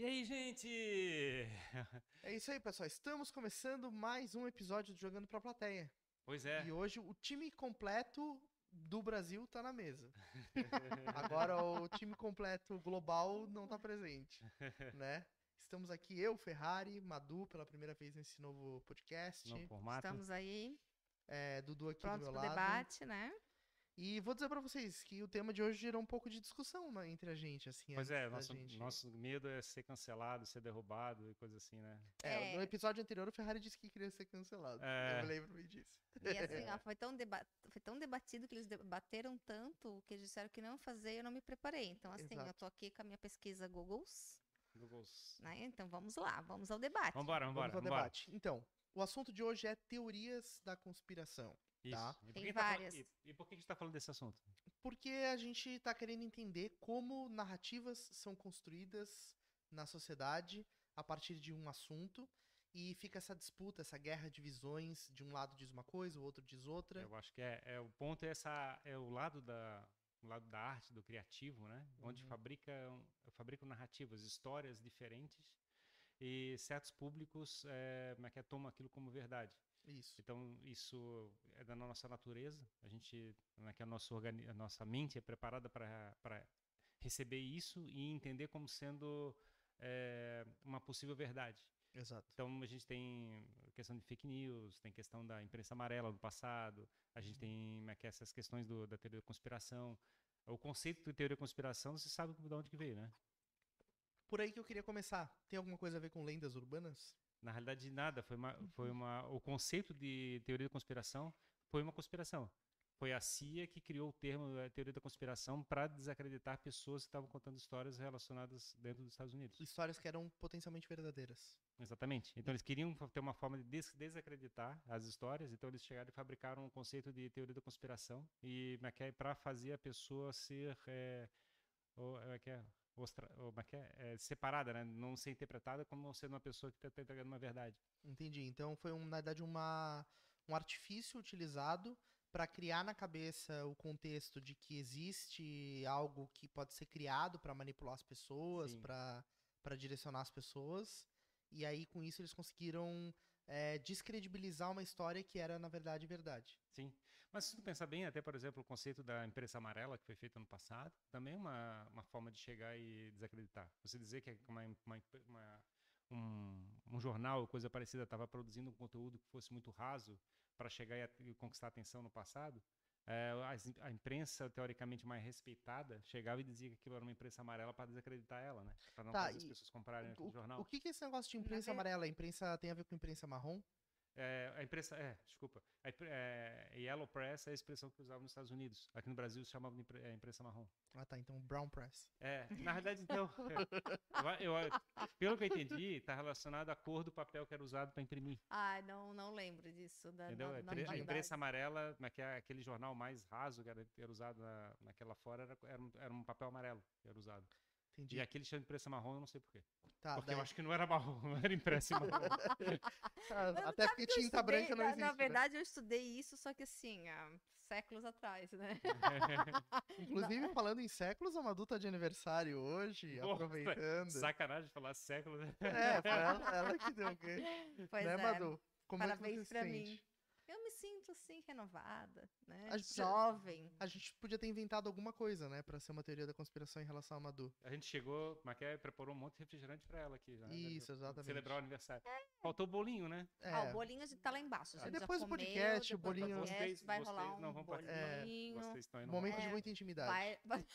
E aí, gente? É isso aí, pessoal. Estamos começando mais um episódio do Jogando pra Plateia. Pois é. E hoje o time completo do Brasil tá na mesa. Agora o time completo global não tá presente, né? Estamos aqui eu, Ferrari, Madu, pela primeira vez nesse novo podcast. No formato. Estamos aí É, Dudu aqui prontos do meu lado. debate, né? E vou dizer pra vocês que o tema de hoje gerou um pouco de discussão né, entre a gente, assim. Pois é, nosso, gente- nosso medo é ser cancelado, ser derrubado e coisa assim, né? É, É. no episódio anterior o Ferrari disse que queria ser cancelado. É. Eu me lembro bem disso. E assim, ó, foi, tão deba- foi tão debatido que eles debateram tanto que eles disseram que não fazer e eu não me preparei. Então, assim, eu Exato. tô aqui com a minha pesquisa Googles, Googles. né? Então vamos lá, vamos ao debate. Vambora, vambora, Vamos ao vambora. debate. Então, o assunto de hoje é teorias da conspiração. Isso. Tá. E por Tem que tá falando- várias. E, e por que a gente tá falando desse assunto? Porque a gente está querendo entender como narrativas são construídas na sociedade a partir de um assunto e fica essa disputa, essa guerra de visões. De um lado diz uma coisa, o outro diz outra. Eu acho que é, é o ponto é essa é o lado da o lado da arte, do criativo, né? Onde Uhum. fabrica fabricam narrativas, histórias diferentes e certos públicos é, como é que é, tomam aquilo como verdade. Isso. Então, isso é da nossa natureza. A gente, né, que a nossa, organi- a nossa mente é preparada para receber isso e entender como sendo é, uma possível verdade. Exato. Então, a gente tem a questão de fake news, tem questão da imprensa amarela no passado, a gente tem como é que essas questões do- da teoria da conspiração. O conceito de teoria da conspiração, você sabe de onde que veio, né? Por aí que eu queria começar. Tem alguma coisa a ver com lendas urbanas? Na realidade, nada. Foi uma, foi uma, o conceito de teoria da conspiração foi uma conspiração. Foi a CIA que criou o termo eh, teoria da conspiração para desacreditar pessoas que estavam contando histórias relacionadas dentro dos Estados Unidos. Histórias que eram potencialmente verdadeiras. Exatamente. Então eles queriam ter uma forma de des- desacreditar as histórias, então eles chegaram e fabricaram um conceito de teoria da conspiração e para fazer a pessoa ser é, o- é que é, ostra- como é é? É, separada, né? não ser interpretada como sendo uma pessoa que está entregando uma verdade. Entendi. Então foi, um, na verdade, uma, um artifício utilizado para criar na cabeça o contexto de que existe algo que pode ser criado para manipular as pessoas, para direcionar as pessoas. E aí, com isso, eles conseguiram é, descredibilizar uma história que era, na verdade, verdade. Sim. Mas se tu pensar bem, até por exemplo, o conceito da imprensa amarela que foi feito ano passado, também é uma, uma forma de chegar e desacreditar. Você dizer que uma, uma- uma- um, um jornal ou coisa parecida estava produzindo um conteúdo que fosse muito raso para chegar e, a- e conquistar atenção no passado, é, as- a imprensa teoricamente mais respeitada chegava e dizia que aquilo era uma imprensa amarela para desacreditar ela, né? Para não Tá, fazer as pessoas comprarem aquele O, jornal. o que, que é esse negócio de imprensa ver- amarela? A imprensa tem a ver com imprensa marrom? É, a imprensa, é, desculpa. A, é, Yellow Press é a expressão que usavam nos Estados Unidos. Aqui no Brasil se chamava de impre- é, imprensa marrom. Ah, tá. Então, brown press. É, na verdade, então, eu, eu- pelo que eu entendi, está relacionado à cor do papel que era usado para imprimir. Ai, não, não lembro disso. Da, Entendeu? da- A da impre- a imprensa amarela, que é aquele jornal mais raso que era, era usado na, naquela fora, era, era, um, era um papel amarelo que era usado. Entendi. E aquele chama de imprensa marrom, eu não sei porquê. Tá, Porque eu daí- acho que não era marrom, não era impresso em marrom. Ah, Até porque que eu tinta estudei- branca não na- existe. Na né? verdade, eu estudei isso, só que assim, há séculos atrás, né? Inclusive, falando em séculos, a Madu tá de aniversário hoje, Nossa, aproveitando. Sacanagem falar século, né? É, foi ela, ela que deu, ok? Pois né, é. Madu? Como é que Parabéns você se pra sente? mim. Eu me sinto assim, renovada, né? A gente- Jovem. A gente podia ter inventado alguma coisa, né? Pra ser uma teoria da conspiração em relação a Madu. A gente chegou, Maquia preparou um monte de refrigerante pra ela aqui. Já, né? Isso, exatamente. Celebrar o aniversário. Faltou o bolinho, né? É, Ah, o bolinho de tá lá embaixo. Gente já depois do comeu, podcast, o depois do bolinho- podcast, Vocês- vai vocês rolar um não vão. É, bolinho. Vocês estão indo momento de É, muita intimidade. Vai, vai...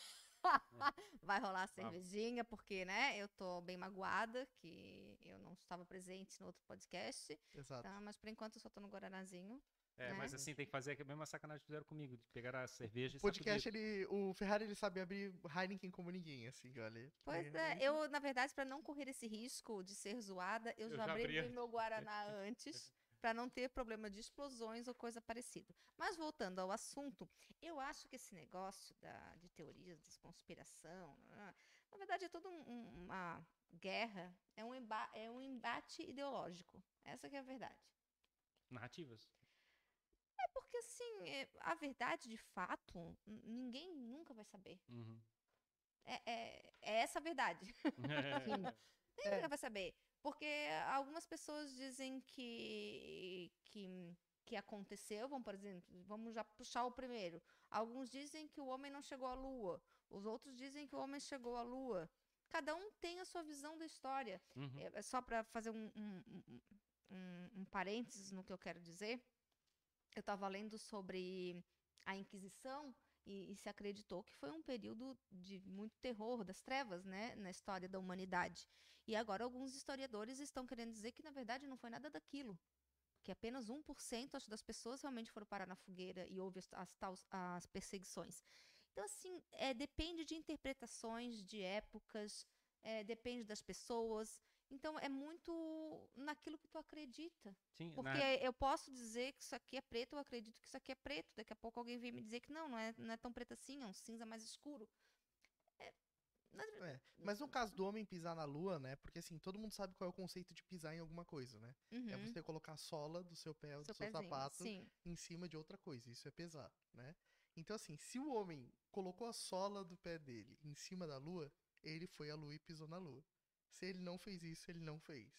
vai rolar a cervejinha, porque, né, eu tô bem magoada, que eu não estava presente no outro podcast, Exato. tá? mas por enquanto eu só tô no Guaranazinho. É, né? mas assim, tem que fazer a mesma sacanagem que fizeram comigo, de pegar a cerveja e O podcast, ele, o Ferrari, ele sabe abrir Heineken como ninguém, assim, olha. Pois é, eu, na verdade, para não correr esse risco de ser zoada, eu, Eu já já abri abri meu Guaraná antes, para não ter problema de explosões ou coisa parecida. Mas voltando ao assunto, eu acho que esse negócio da, de teorias de conspiração, né, na verdade, é toda um- um- uma guerra, é um, emba- é um embate ideológico. Essa que é a verdade. Narrativas. É porque, assim, é- a verdade, de fato, ninguém nunca vai saber. Uhum. É, é- é essa a verdade. Nem É. ninguém vai saber. Porque algumas pessoas dizem que, que, que aconteceu, vamos, por exemplo, vamos já puxar o primeiro. Alguns dizem que o homem não chegou à lua. Os outros dizem que o homem chegou à lua. Cada um tem a sua visão da história. Uhum. É, só para fazer um, um, um, um parênteses no que eu quero dizer, eu estava lendo sobre a Inquisição e, e se acreditou que foi um período de muito terror, das trevas, né, na história da humanidade. E agora alguns historiadores estão querendo dizer que, na verdade, não foi nada daquilo. Que apenas 1% acho, das pessoas realmente foram parar na fogueira e houve as, as, as perseguições. Então, assim, é, depende de interpretações, de épocas, é, depende das pessoas. Então, é muito naquilo que tu acredita. Sim, Porque na- eu posso dizer que isso aqui é preto, eu acredito que isso aqui é preto. Daqui a pouco alguém vem me dizer que não, não é, não é tão preto assim, é um cinza mais escuro. É, mas- É, Mas no caso do homem pisar na lua, né? Porque assim, todo mundo sabe qual é o conceito de pisar em alguma coisa, né? É uhum, você colocar a sola do seu pé ou do seu seu pezinho, sapato Sim. em cima de outra coisa. Isso é pesar, né? Então, assim, se o homem colocou a sola do pé dele em cima da lua, ele foi à lua e pisou na lua. Se ele não fez isso, ele não fez.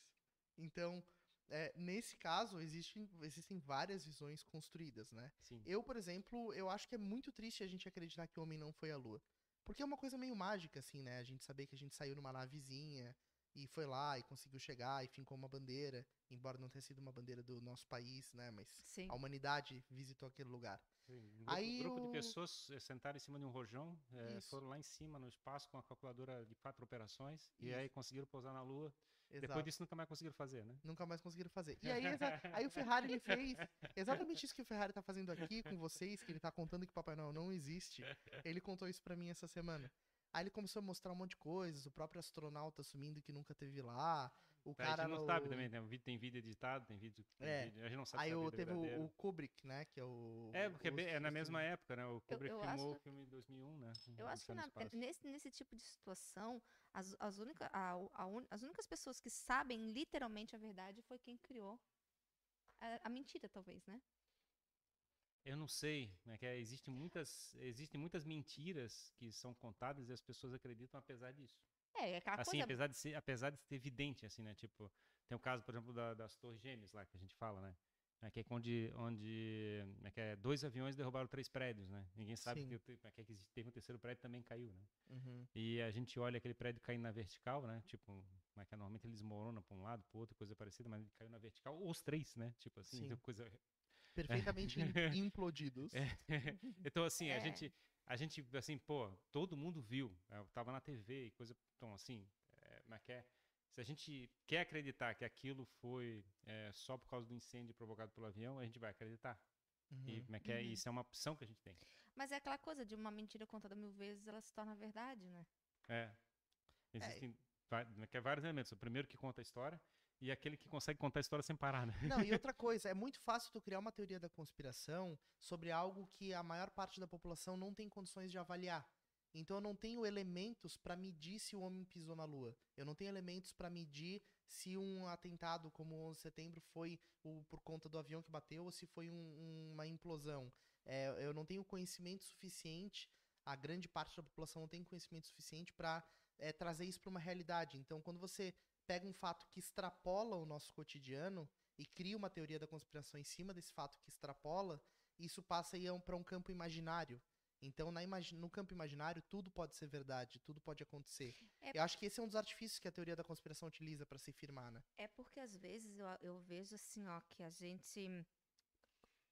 Então, é, nesse caso, existem, existem várias visões construídas, né? sim. Eu, por exemplo, eu acho que é muito triste a gente acreditar que o homem não foi à lua. Porque é uma coisa meio mágica, assim, né? A gente saber que a gente saiu numa navezinha e foi lá e conseguiu chegar e fincou uma bandeira, embora não tenha sido uma bandeira do nosso país, né? Mas Sim. a humanidade visitou aquele lugar. Sim, Um grupo, Aí grupo de pessoas eh, sentaram em cima de um rojão, Isso. foram lá em cima no espaço com a calculadora de quatro operações e Isso. aí conseguiram pousar na Lua. Exato. Depois disso nunca mais conseguiram fazer, né? Nunca mais conseguiram fazer. E aí, aí o Ferrari ele fez exatamente isso que o Ferrari tá fazendo aqui com vocês, que ele tá contando que Papai Noel não existe. Ele contou isso pra mim essa semana. Aí ele começou a mostrar um monte de coisas, o próprio astronauta assumindo que nunca teve lá, o a cara gente não no- sabe também, tem vídeo, tem vídeo editado, tem vídeo, tem É. vídeo- a gente não sabe Aí se é o, teve o, o Kubrick, né, que é o É, porque é, o- é na mesma época, né? O Kubrick eu filmou acho- o filme em 2001, né? Eu acho que na- nesse, nesse tipo de situação, as, as, única, a, a un- as únicas pessoas que sabem literalmente a verdade foi quem criou a, a mentira, talvez, né? Eu não sei, né? Que é, existem muitas, existem muitas mentiras que são contadas e as pessoas acreditam apesar disso. É, é aquela assim, coisa. apesar de ser, apesar de ser evidente, assim, né? Tipo, tem o caso, por exemplo, da- das Torres Gêmeas lá que a gente fala, né? É que é onde, onde é que é, dois aviões derrubaram três prédios, né? Ninguém sabe Sim. que, é que teve um terceiro prédio também caiu, né? Uhum. E a gente olha aquele prédio caindo na vertical, né? Tipo, é que é? normalmente ele desmorona para um lado, para outro, coisa parecida, mas ele caiu na vertical, ou os três, né? Tipo assim, Sim. então coisa Perfeitamente im- implodidos. É. então, assim, a É. gente, a gente, assim, pô, todo mundo viu. Eu tava na TV e coisa. Então, assim, é, mas quer, se a gente quer acreditar que aquilo foi é, só por causa do incêndio provocado pelo avião, a gente vai acreditar. E Uhum. como é que é? Uhum. isso é uma opção que a gente tem. Mas é aquela coisa de uma mentira contada mil vezes, ela se torna verdade, né? É. Existem é que é, vários elementos. O primeiro que conta a história e aquele que consegue contar a história sem parar, né? Não, e outra coisa, é muito fácil tu criar uma teoria da conspiração sobre algo que a maior parte da população não tem condições de avaliar. Então eu não tenho elementos pra medir se o homem pisou na lua. Eu não tenho elementos pra medir se um atentado como o 11 de setembro foi o- por conta do avião que bateu ou se foi um- um- uma implosão. É, eu não tenho conhecimento suficiente, a grande parte da população não tem conhecimento suficiente pra é, trazer isso pra uma realidade. Então quando você pega um fato que extrapola o nosso cotidiano e cria uma teoria da conspiração em cima desse fato que extrapola, isso passa a ir para um campo imaginário. Então, na imagi- no campo imaginário, tudo pode ser verdade, tudo pode acontecer. É- Eu acho que esse é um dos artifícios que a teoria da conspiração utiliza para se firmar, né? É porque às vezes eu, eu vejo assim, ó, que a gente.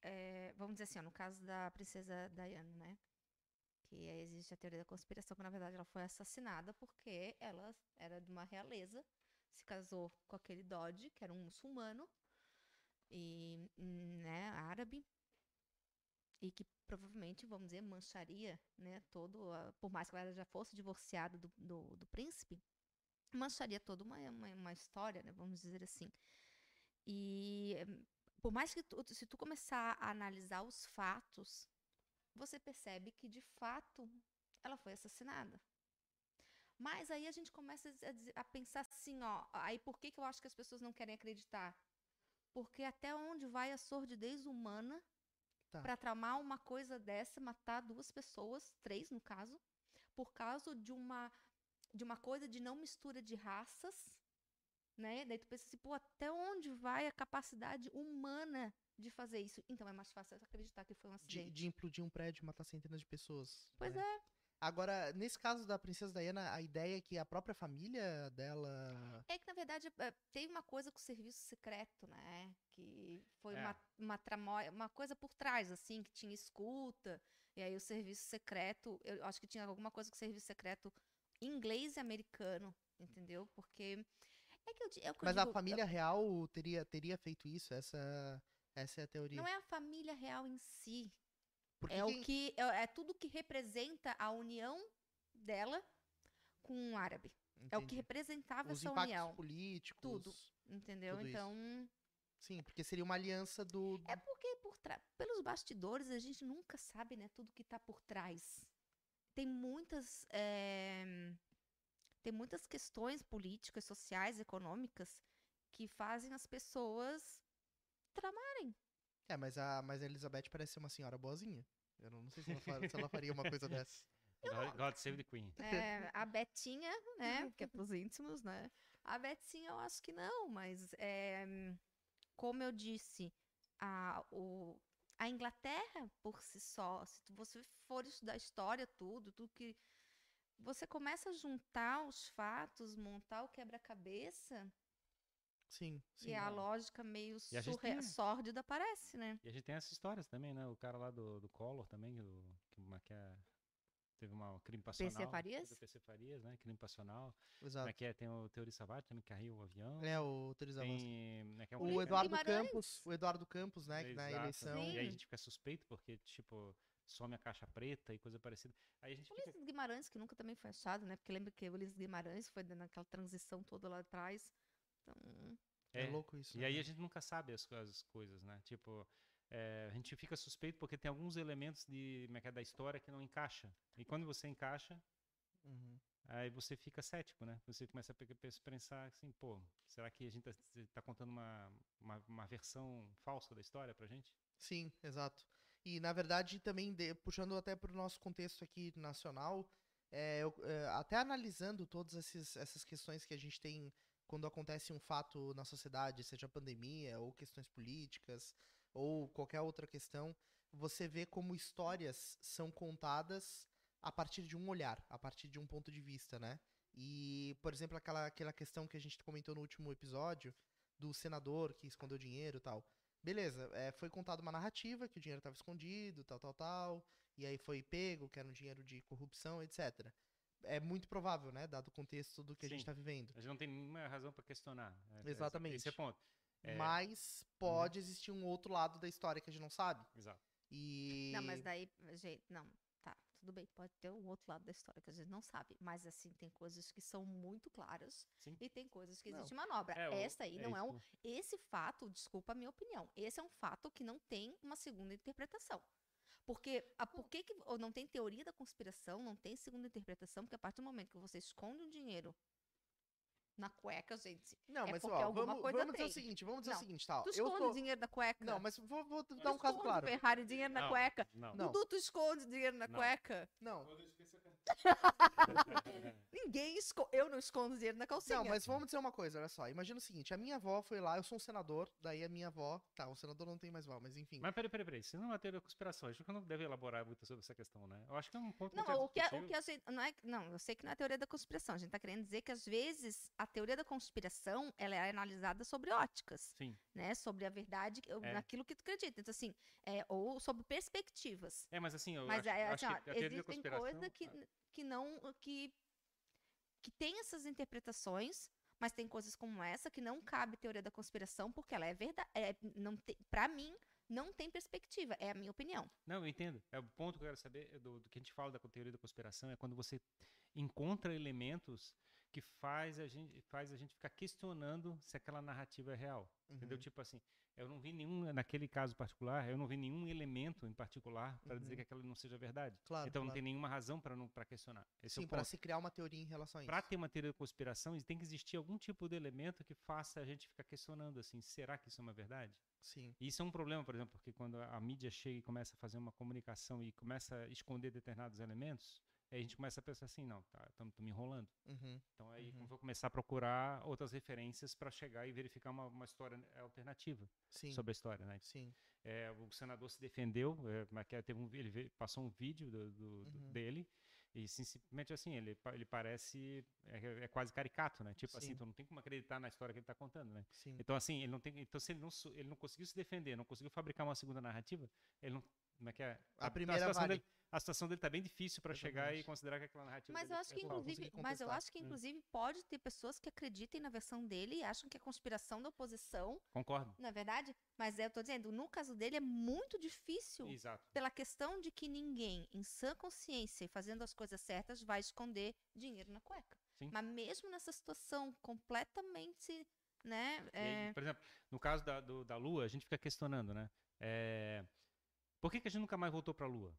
é, vamos dizer assim, ó, no caso da princesa Diana, né? Que existe a teoria da conspiração, que na verdade ela foi assassinada porque ela era de uma realeza, se casou com aquele Dodge, que era um muçulmano, e, né, árabe, e que provavelmente, vamos dizer, mancharia, né, todo, a- por mais que ela já fosse divorciada do, do, do príncipe, mancharia toda uma, uma, uma história, né, vamos dizer assim. E por mais que tu, se tu começar a analisar os fatos, você percebe que de fato ela foi assassinada. Mas aí a gente começa a, dizer- a pensar assim, ó, aí por que, que eu acho que as pessoas não querem acreditar? Porque até onde vai a sordidez humana Tá. para tramar uma coisa dessa, matar duas pessoas, três no caso, por causa de uma de uma coisa de não mistura de raças, né? Daí tu pensa assim, pô, até onde vai a capacidade humana de fazer isso? Então é mais fácil acreditar que foi um De, acidente. de implodir um prédio e matar centenas de pessoas. Pois né? é. Agora, nesse caso da Princesa Diana, a ideia é que a própria família dela. É que, na verdade, é, tem uma coisa com o serviço secreto, né? Que foi É. uma, uma tramóia, uma coisa por trás, assim, que tinha escuta. E aí o serviço secreto, eu acho que tinha alguma coisa com o serviço secreto inglês e americano, entendeu? Porque é que eu, é que eu Mas a digo, família real teria, teria feito isso? Essa, essa é a teoria. Não é a família real em si. Porque É quem- o que é, é tudo que representa a união dela com o árabe. É o que Entendi. representava Os essa união, políticos. Tudo. entendeu? tudo isso. Então, Sim, porque seria uma aliança do. É porque por trás, pelos bastidores a gente nunca sabe, né, tudo que tá por trás. Tem muitas, eh, tem muitas questões políticas, sociais, econômicas que fazem as pessoas tramarem. É, mas a, mas a Elizabeth parece ser uma senhora boazinha. Eu não, não sei se ela, fa- se ela faria uma coisa dessa. God, Save the Queen. Eh, a Betinha, né, que é pros íntimos, né? A Betinha eu acho que não, mas eh, como eu disse, a, o, a Inglaterra por si só, se tu- você for estudar história, tudo, tudo que. Você começa a juntar os fatos, montar o quebra-cabeça, Sim, sim. e a lógica meio surre- tem- sórdida aparece, né? E a gente tem essas histórias também, né? O cara lá do, do Collor também, o, que, que é, teve uma crime passional. PC Farias? Do PC Farias, né? Crime passional. Exato. É é? Tem o Teori Savate também, que caiu o avião. É, o né, que é um O. Eduardo Guimarães. Campos, o Eduardo Campos, né, que na Exato. eleição. E aí a Sim. gente fica suspeito porque, tipo, some a caixa preta e coisa parecida. Aí a gente O fica... Ulisses Guimarães, que nunca também foi achado, né? Porque lembra que o Ulisses Guimarães foi naquela transição toda lá atrás. Então, É, É, louco isso. E né, aí a gente nunca sabe as, as coisas, né? Tipo, é, a gente fica suspeito porque tem alguns elementos de, é é, da história que não encaixa. E quando você encaixa, Uhum. aí você fica cético, né? Você começa a pe- pe- pensar assim, pô, será que a gente tá, tá contando uma, uma, uma versão falsa da história pra gente? Sim, exato. E na verdade também de- puxando até para o nosso contexto aqui nacional, é, eu, é, até analisando todas esses, essas questões que a gente tem quando acontece um fato na sociedade, seja pandemia ou questões políticas ou qualquer outra questão, você vê como histórias são contadas a partir de um olhar, a partir de um ponto de vista, né? E, por exemplo, aquela, aquela questão que a gente comentou no último episódio do senador que escondeu dinheiro e tal. Beleza, é, foi contada uma narrativa que o dinheiro estava escondido, tal, tal, tal, e aí foi pego, que era um dinheiro de corrupção, etc. É muito provável, né, dado o contexto do que a gente Sim. está vivendo. A gente não tem nenhuma razão pra questionar. É- é- Exatamente. Esse é o ponto. É, Mas pode existir um outro lado da história que a gente não sabe. Exato. E. Não, mas daí, gente, não, tá, tudo bem, pode ter um outro lado da história que a gente não sabe, mas assim, tem coisas que são muito claras Sim. e tem coisas que Não. existe manobra. É, Essa aí não é um, isso. esse fato, desculpa a minha opinião, esse é um fato que não tem uma segunda interpretação. Porque a, por que, que ou não tem teoria da conspiração, não tem segunda interpretação, porque a partir do momento que você esconde um dinheiro na cueca, gente, Não, é mas porque ó, alguma vamos, coisa vamos dizer o seguinte, vamos dizer Não, o seguinte, tá? ó, tu eu esconde tô... dinheiro na cueca. Não, mas vou, vou Tu dar um caso esconde claro. Ferrari dinheiro na Não. cueca. Não. Não. Dudu, tu esconde dinheiro na Não. cueca. Não, Ninguém esconde. Eu não escondo dinheiro na calcinha. Não, mas vamos dizer uma coisa, olha só. Imagina o seguinte, a minha avó foi lá, eu sou um senador, daí a minha avó, tá, o senador não tem mais vó, mas enfim. Mas peraí, peraí, peraí. Se não é uma teoria da conspiração, acho que eu não deve elaborar muito sobre essa questão, né? Eu acho que é um ponto Não, o que, a- o discutível. que a gente. Não, é, não, eu sei que não é teoria da conspiração. A gente tá querendo dizer que, às vezes, a teoria da conspiração ela é analisada sobre óticas, Sim. né? Sobre a verdade, É. naquilo que tu acredita. Então, assim, é, ou sobre perspectivas. É, mas assim, eu Mas acho, é, assim, acho ó, que a teoria da existem conspiração... coisas que, que não. que, que tem essas interpretações. Mas tem coisas como essa que não cabe teoria da conspiração, porque ela é verdade. É, não tem, pra mim, não tem perspectiva. É a minha opinião. Não, eu entendo. É o ponto que eu quero saber é do, do que a gente fala da teoria da conspiração é quando você encontra elementos que faz a gente faz a gente ficar questionando se aquela narrativa é real. Entendeu? Uhum. Tipo assim, eu não vi nenhum naquele caso particular, eu não vi nenhum elemento em particular para dizer Uhum. que aquilo não seja verdade. Claro, então não claro. tem nenhuma razão para não para questionar. Esse é Sim, ponto. se criar uma teoria em relação a isso. Para ter uma teoria da conspiração, tem que existir algum tipo de elemento que faça a gente ficar questionando assim, será que isso é uma verdade? Sim. E isso é um problema, por exemplo, porque quando a mídia chega e começa a fazer uma comunicação e começa a esconder determinados elementos, Aí a gente começa a pensar assim, não, tá, estamos me enrolando. Uhum. Então aí Uhum. vou começar a procurar outras referências para chegar e verificar uma, uma história alternativa Sim. sobre a história, né? Sim. É, o senador se defendeu, é, mas que teve um, ele passou um vídeo do, do- do- Uhum. dele e sim- simplesmente assim ele, ele parece é, é quase caricato, né? Tipo assim, Sim. tu não tem como acreditar na história que ele está contando, né? Sim. Então assim ele não tem, então se ele não, ele não conseguiu se defender, não conseguiu fabricar uma segunda narrativa, ele não como é que é? A primeira situação vale. dele, a situação dele tá bem difícil para chegar e considerar que aquela narrativa Mas dele eu acho é que, falsa. inclusive, mas eu acho que, Hum. inclusive, pode ter pessoas que acreditem na versão dele e acham que a conspiração da oposição, Concordo. não é verdade? Mas eu tô dizendo, no caso dele é muito difícil Exato. pela questão de que ninguém, em sã consciência e fazendo as coisas certas, vai esconder dinheiro na cueca. Sim. Mas mesmo nessa situação completamente, né? E aí, é, por exemplo, no caso da, do- da Lua, a gente fica questionando, né? É, por que, que a gente nunca mais voltou para a Lua?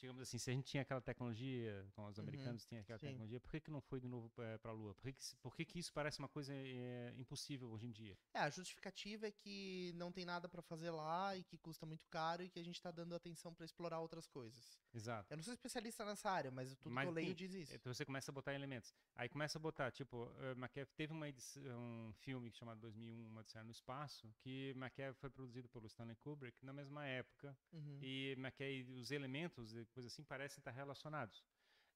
Digamos assim, se a gente tinha aquela tecnologia, como os Uhum, americanos tinham aquela sim. tecnologia, por que, que não foi de novo para a Lua? Por, que, que, por que, que isso parece uma coisa é, impossível hoje em dia? É, a justificativa é que não tem nada pra fazer lá e que custa muito caro e que a gente tá dando atenção pra explorar outras coisas. Exato. Eu não sou especialista nessa área, mas tudo Mas que eu leio tem- diz isso. Então você começa a botar elementos. Aí começa a botar, tipo, Maquia teve uma edição, um filme chamado 2001, Uma Odisseia no Espaço, que Maquia foi produzido pelo Stanley Kubrick na mesma época. Uhum. E Mackay, os elementos coisas assim parecem estar relacionados.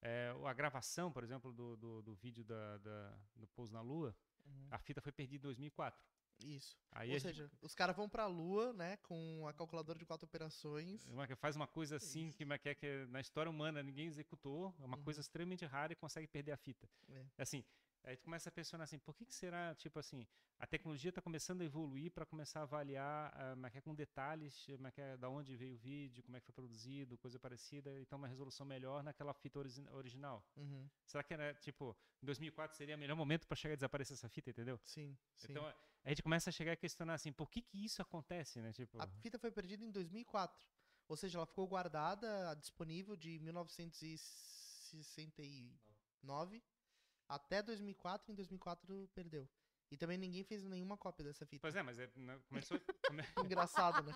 É, a gravação, por exemplo, do, do, do vídeo da, da- do Pouso na Lua, Uhum. a fita foi perdida em 2004. Isso. Aí Ou a gente- seja, os caras vão pra lua, né, com a calculadora de quatro operações. Mackay faz uma coisa assim Isso. que, Mackay, que na história humana ninguém executou, é uma Uhum. coisa extremamente rara e consegue perder a fita. É. Assim, aí tu começa a pensar assim, por que, que será, tipo assim, a tecnologia está começando a evoluir para começar a avaliar Mackay, com detalhes, Mackay, da onde veio o vídeo, como é que foi produzido, coisa parecida, então uma resolução melhor naquela fita orisi- original. Uhum. Será que era, tipo, em 2004 seria o melhor momento para chegar e desaparecer essa fita, entendeu? Sim, sim. Então a- a gente começa a chegar a questionar assim, por que que isso acontece, né? Tipo, A fita foi perdida em 2004. Ou seja, ela ficou guardada, disponível de 1969 até 2004. Em 2004 perdeu. E também ninguém fez nenhuma cópia dessa fita. pois é, mas é, né, começou, come- Engraçado, né?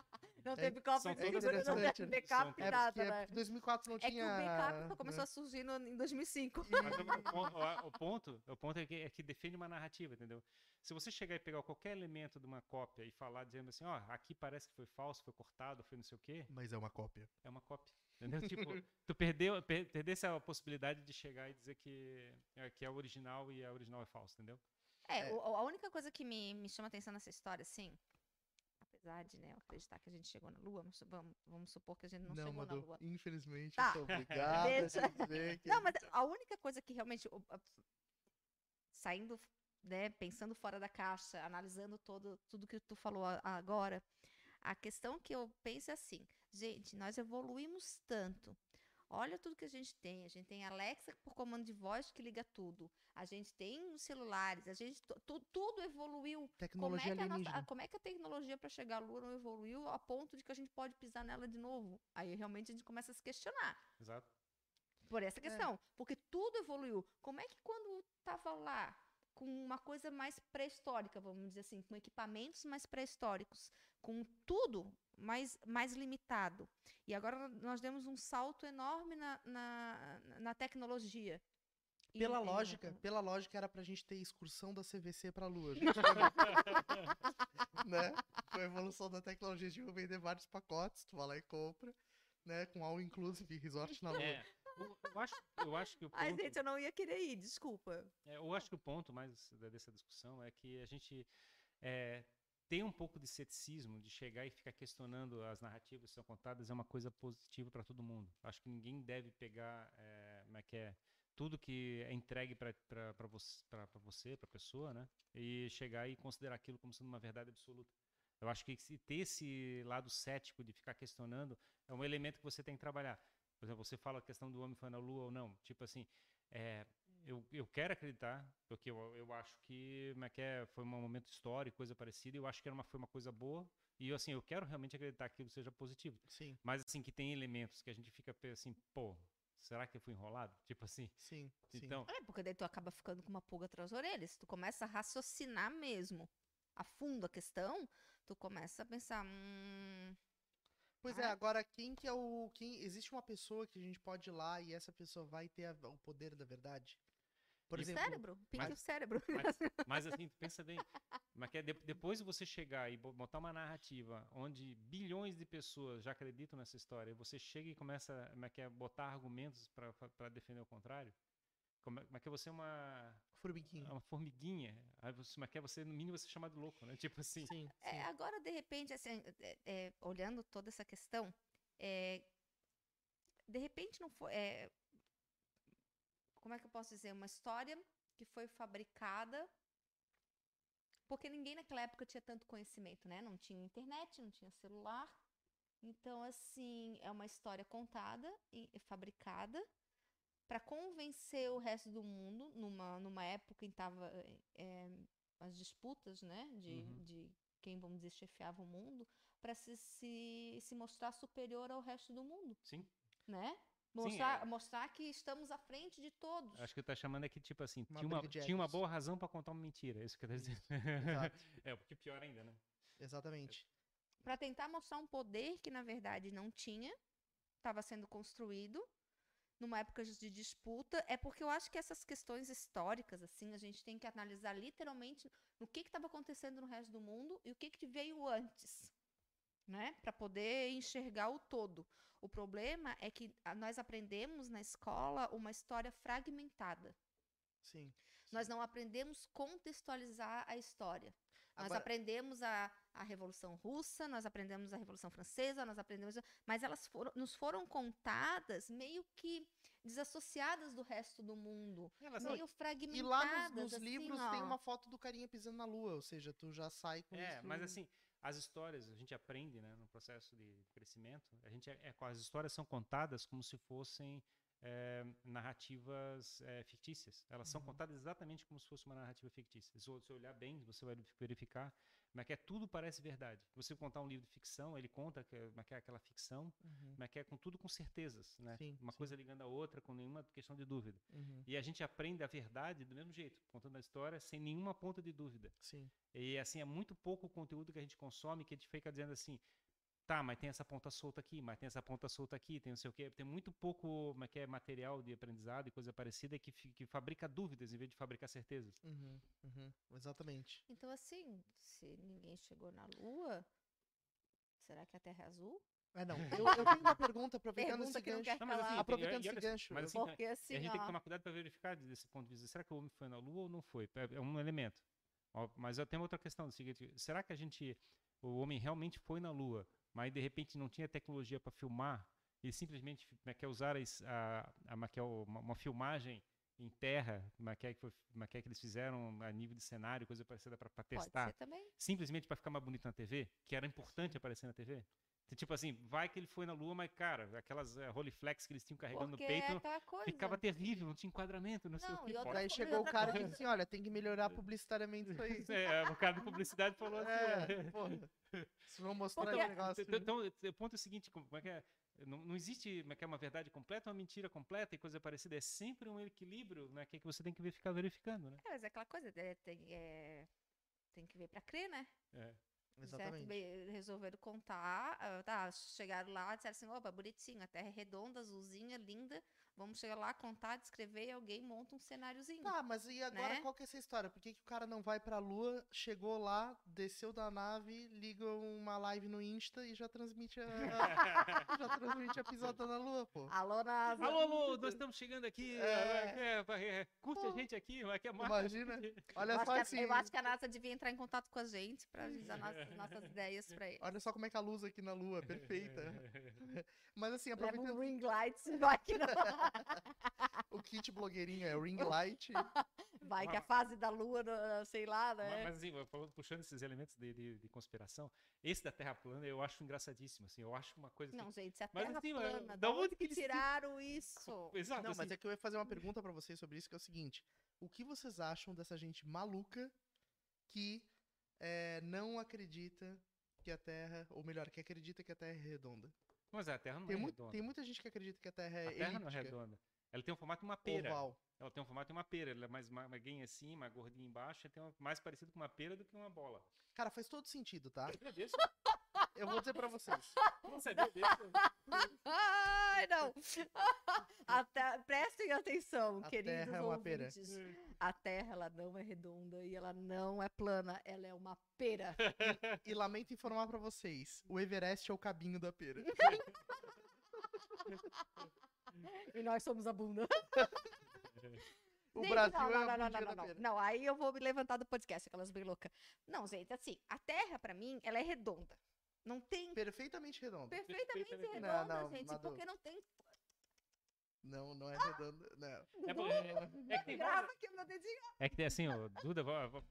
Não é- teve de todas segurança, não teve backup, São- É nada, porque né? em 2004 não É que tinha. o backup só começou né? a surgir no, em 2005. mas o, o ponto, o- ponto, o ponto é, que, é que defende uma narrativa, entendeu? Se você chegar e pegar qualquer elemento de uma cópia e falar dizendo assim, ó, aqui parece que foi falso, foi cortado, foi não sei o quê, Mas é uma cópia. é uma cópia. Entendeu? tipo, tu perdeu, per, perdesse a possibilidade de chegar e dizer que é, que é original e a original é falso, entendeu? É, É. o- a única coisa que me, me chama atenção nessa história, assim, apesar de né, acreditar que a gente chegou na Lua, vamos, vamos, vamos supor que a gente não, chegou na Madu, Lua. infelizmente, Tá. eu sou obrigado Deixa. a dizer que. Não, mas a única coisa que realmente, saindo, né, pensando fora da caixa, analisando todo, tudo que tu falou agora, a questão que eu penso é assim, gente, nós evoluímos tanto. Olha tudo que a gente tem. A gente tem Alexa por comando de voz que liga tudo. A gente tem os celulares. A gente tu- tu- tudo evoluiu. Como é, Tecnologia que a nossa- como é que a tecnologia para chegar à Lua não evoluiu a ponto de que a gente pode pisar nela de novo? Aí realmente a gente começa a se questionar Exato. por essa questão. Porque tudo evoluiu. Como é que quando tava lá com uma coisa mais pré-histórica, vamos dizer assim, com equipamentos mais pré-históricos, com tudo mais, mais limitado, e agora nós demos um salto enorme na, na, na tecnologia. Pela e- lógica, pela lógica era pra gente ter excursão da CVC pra Lua. né? Com a evolução da tecnologia, a gente vai vender vários pacotes, tu vai lá e compra, né? Com all inclusive resort na Lua. É, eu, eu acho, eu acho que o Ai, ponto, gente, eu não ia querer ir, desculpa. é, eu acho que o ponto mais dessa discussão é que a gente é, tem um pouco de ceticismo de chegar e ficar questionando as narrativas que são contadas é uma coisa positiva para todo mundo. Acho que ninguém deve pegar, é, como é que é, tudo que é entregue para você, para a pessoa, né? E chegar e considerar aquilo como sendo uma verdade absoluta. Eu acho que ter esse lado cético de ficar questionando é um elemento que você tem que trabalhar. Por exemplo, você fala a questão do homem foi na lua ou não. Tipo assim, é, eu, eu quero acreditar, porque eu, eu acho que, como é que é, foi um momento histórico, coisa parecida, e eu acho que era uma, foi uma coisa boa. E assim, eu quero realmente acreditar que aquilo seja positivo. Sim, Mas assim, que tem elementos que a gente fica assim, pô, será que eu fui enrolado? Tipo assim. sim, sim. Então, É, porque daí tu acaba ficando com uma pulga atrás das orelhas. Tu começa a raciocinar mesmo a fundo a questão, tu começa a pensar, hum, Pois Ah, é, é? agora quem que é o. Quem, existe uma pessoa que a gente pode ir lá e essa pessoa vai ter a- o poder da verdade? Por E exemplo. cérebro, pique mas- o cérebro. Mas assim, tu pensa bem, mas que é de- depois de você chegar e bo- botar uma narrativa onde bilhões de pessoas já acreditam nessa história, você chega e começa como é é, botar argumentos para defender o contrário, como é, como é que é você é uma, Formiguinha. uma formiguinha, aí você, como é que é você, no mínimo, você é chamado de louco, né? Tipo assim, Sim, sim. É, agora, de repente, assim, é, é, olhando toda essa questão, é, de repente não foi. é, como é que eu posso dizer? Uma história que foi fabricada. Porque ninguém naquela época tinha tanto conhecimento, né? Não tinha internet, não tinha celular. Então, assim, é uma história contada e fabricada para convencer o resto do mundo numa, numa época em que tava é, as disputas, né? De, Uhum. de quem, vamos dizer, chefiava o mundo, para se, se, se mostrar superior ao resto do mundo, sim. né? Mostrar, é. mostrar que estamos à frente de todos. Acho que tá chamando aqui, tipo assim, Uma tinha, uma, tinha uma boa razão para contar uma mentira, é isso que eu tô dizendo. Exato. é, porque pior ainda, né? Exatamente. para tentar mostrar um poder que na verdade não tinha, estava sendo construído numa época de disputa. É porque eu acho que essas questões históricas, assim, a gente tem que analisar literalmente no que estava acontecendo no resto do mundo e o que, que veio antes, né? Para poder enxergar o todo. O problema é que nós aprendemos na escola uma história fragmentada. Sim. Nós não aprendemos contextualizar a história. Nós Agora- aprendemos a, a Revolução Russa, nós aprendemos a Revolução Francesa, nós aprendemos. Mas elas foram, nos foram contadas meio que desassociadas do resto do mundo. Elas Não, meio E fragmentadas. lá nos, nos assim, livros ó. tem uma foto do carinha pisando na lua, ou seja, tu já sai com É, isso. mas assim, as histórias, a gente aprende, né, no processo de crescimento, a gente é, é- as histórias são contadas como se fossem é, narrativas é, fictícias. Elas são Uhum. contadas exatamente como se fosse uma narrativa fictícia. Se você olhar bem, você vai verificar, mas que é tudo parece verdade. Você contar um livro de ficção, ele conta que, é- que é aquela ficção, Uhum, mas que é com tudo com certezas, né? Sim, uma sim. coisa ligando a outra com nenhuma questão de dúvida. uhum. E a gente aprende a verdade do mesmo jeito, contando a história sem nenhuma ponta de dúvida. Sim. E assim, é muito pouco o conteúdo que a gente consome que a gente fica dizendo assim, tá, mas tem essa ponta solta aqui, mas tem essa ponta solta aqui, tem não sei o quê. Tem muito pouco como é que é, material de aprendizado e coisa parecida que, que fabrica dúvidas em vez de fabricar certezas. Uhum, uhum, Exatamente. Então, assim, se ninguém chegou na Lua, será que a Terra é azul? É, não. Eu, eu tenho uma pergunta, aproveitando Pergunta esse que gancho. quer Não, mas assim, tem- Aproveitando olha esse só, gancho, mas assim, Porque assim, a gente tem que ó, tomar cuidado para verificar desse ponto de vista. Será que o homem foi na Lua ou não foi? É é um elemento. Ó, Mas eu tenho outra questão, do seguinte, será que a gente, o homem realmente foi na Lua, mas de repente não tinha tecnologia para filmar e simplesmente como é que é, usar a, a, como é é, uma, uma filmagem em terra, é que, foi- que eles fizeram a nível de cenário, coisa parecida para testar, simplesmente para ficar mais bonito na TV, que era importante aparecer na TV? Tipo assim, vai que ele foi na Lua, mas cara, aquelas eh, Rolleiflex que eles tinham carregando Porque no peito, é aquela coisa. ficava terrível, não tinha enquadramento, não, sei Não, o que. e outra Daí chegou o cara e disse assim: olha, tem que melhorar publicitariamente isso aí. É, o cara da publicidade falou assim. É, porra. Se não mostrar Porque- esse negócio. Então, então, o ponto é o seguinte, como é que é? Não, não existe como é que é uma verdade completa, uma mentira completa e coisa parecida. É sempre um equilíbrio né, que, é que você tem que ver- ficar verificando, né? É, mas é aquela coisa, é, tem, é, tem que ver pra crer, né? É. Certo? Exatamente. Be- Resolveram contar, ah, tá, chegaram lá, disseram assim, opa, bonitinho, a terra é redonda, azulzinha, linda, vamos chegar lá, contar, descrever e alguém monta um cenáriozinho. Tá, mas e agora Né? qual que é essa história? Por que, que o cara não vai pra lua, chegou lá, desceu da nave, liga uma live no Insta e já transmite a, já transmite a pisada na lua, pô? Alô, NASA! Alô, alô, nós estamos chegando aqui. É. é, é, é, curte a Pô. gente aqui, vai que é mais. Imagina. Olha eu, só que assim. a, eu acho que a NASA devia entrar em contato com a gente pra avisar nossas, nossas ideias pra ele. Olha só como é que a luz aqui na lua, perfeita. Mas assim, Leva aproveitando um ring light, vai que, não, o kit blogueirinho é o ring light. vai que a fase da lua, sei lá, Mas, né? mas, assim, puxando esses elementos de, de, de conspiração, esse da Terra plana eu acho engraçadíssimo, assim, eu acho uma coisa Não, assim, gente, se a Mas terra assim, mas plana, da da onde que que eles tiraram isso? Exato, Não, mas assim, é que eu ia fazer uma pergunta pra vocês sobre isso, que é o seguinte. O que vocês acham dessa gente maluca que é, não acredita que a Terra, ou melhor, que acredita que a Terra é redonda? Mas a Terra não Tem, é redonda. tem muita gente que acredita que a Terra é a Terra elíptica, não é redonda. Ela tem um formato de uma pera. oval. Ela tem um formato de uma pera. Ela é mais ma- maguinha assim, mais gordinha embaixo. e Tem uma, mais parecido com uma pera do que uma bola. Cara, faz todo sentido, tá? Eu agradeço. Eu vou dizer pra vocês. Não sabia disso. Ai, não. Até, prestem atenção, A queridos Terra é uma pera. ouvintes. A Terra, ela não é redonda e ela não é plana, ela é uma pera. E lamento informar pra vocês, o Everest é o cabinho da pera. E nós somos a bunda. O Gente, Brasil não, é não, a não, não, não, não, pera. não. aí eu vou me levantar do podcast, aquelas bem loucas. Não, gente, assim, a Terra, pra mim, ela é redonda. Não tem Perfeitamente redondo. perfeitamente Perfeitamente. Não, redonda, não, gente, Madu. porque não tem... Não, não é redonda. Não. É, porque- é- é que tem Grava aqui o meu dedinho. É que tem assim, ó, Duda, vamos,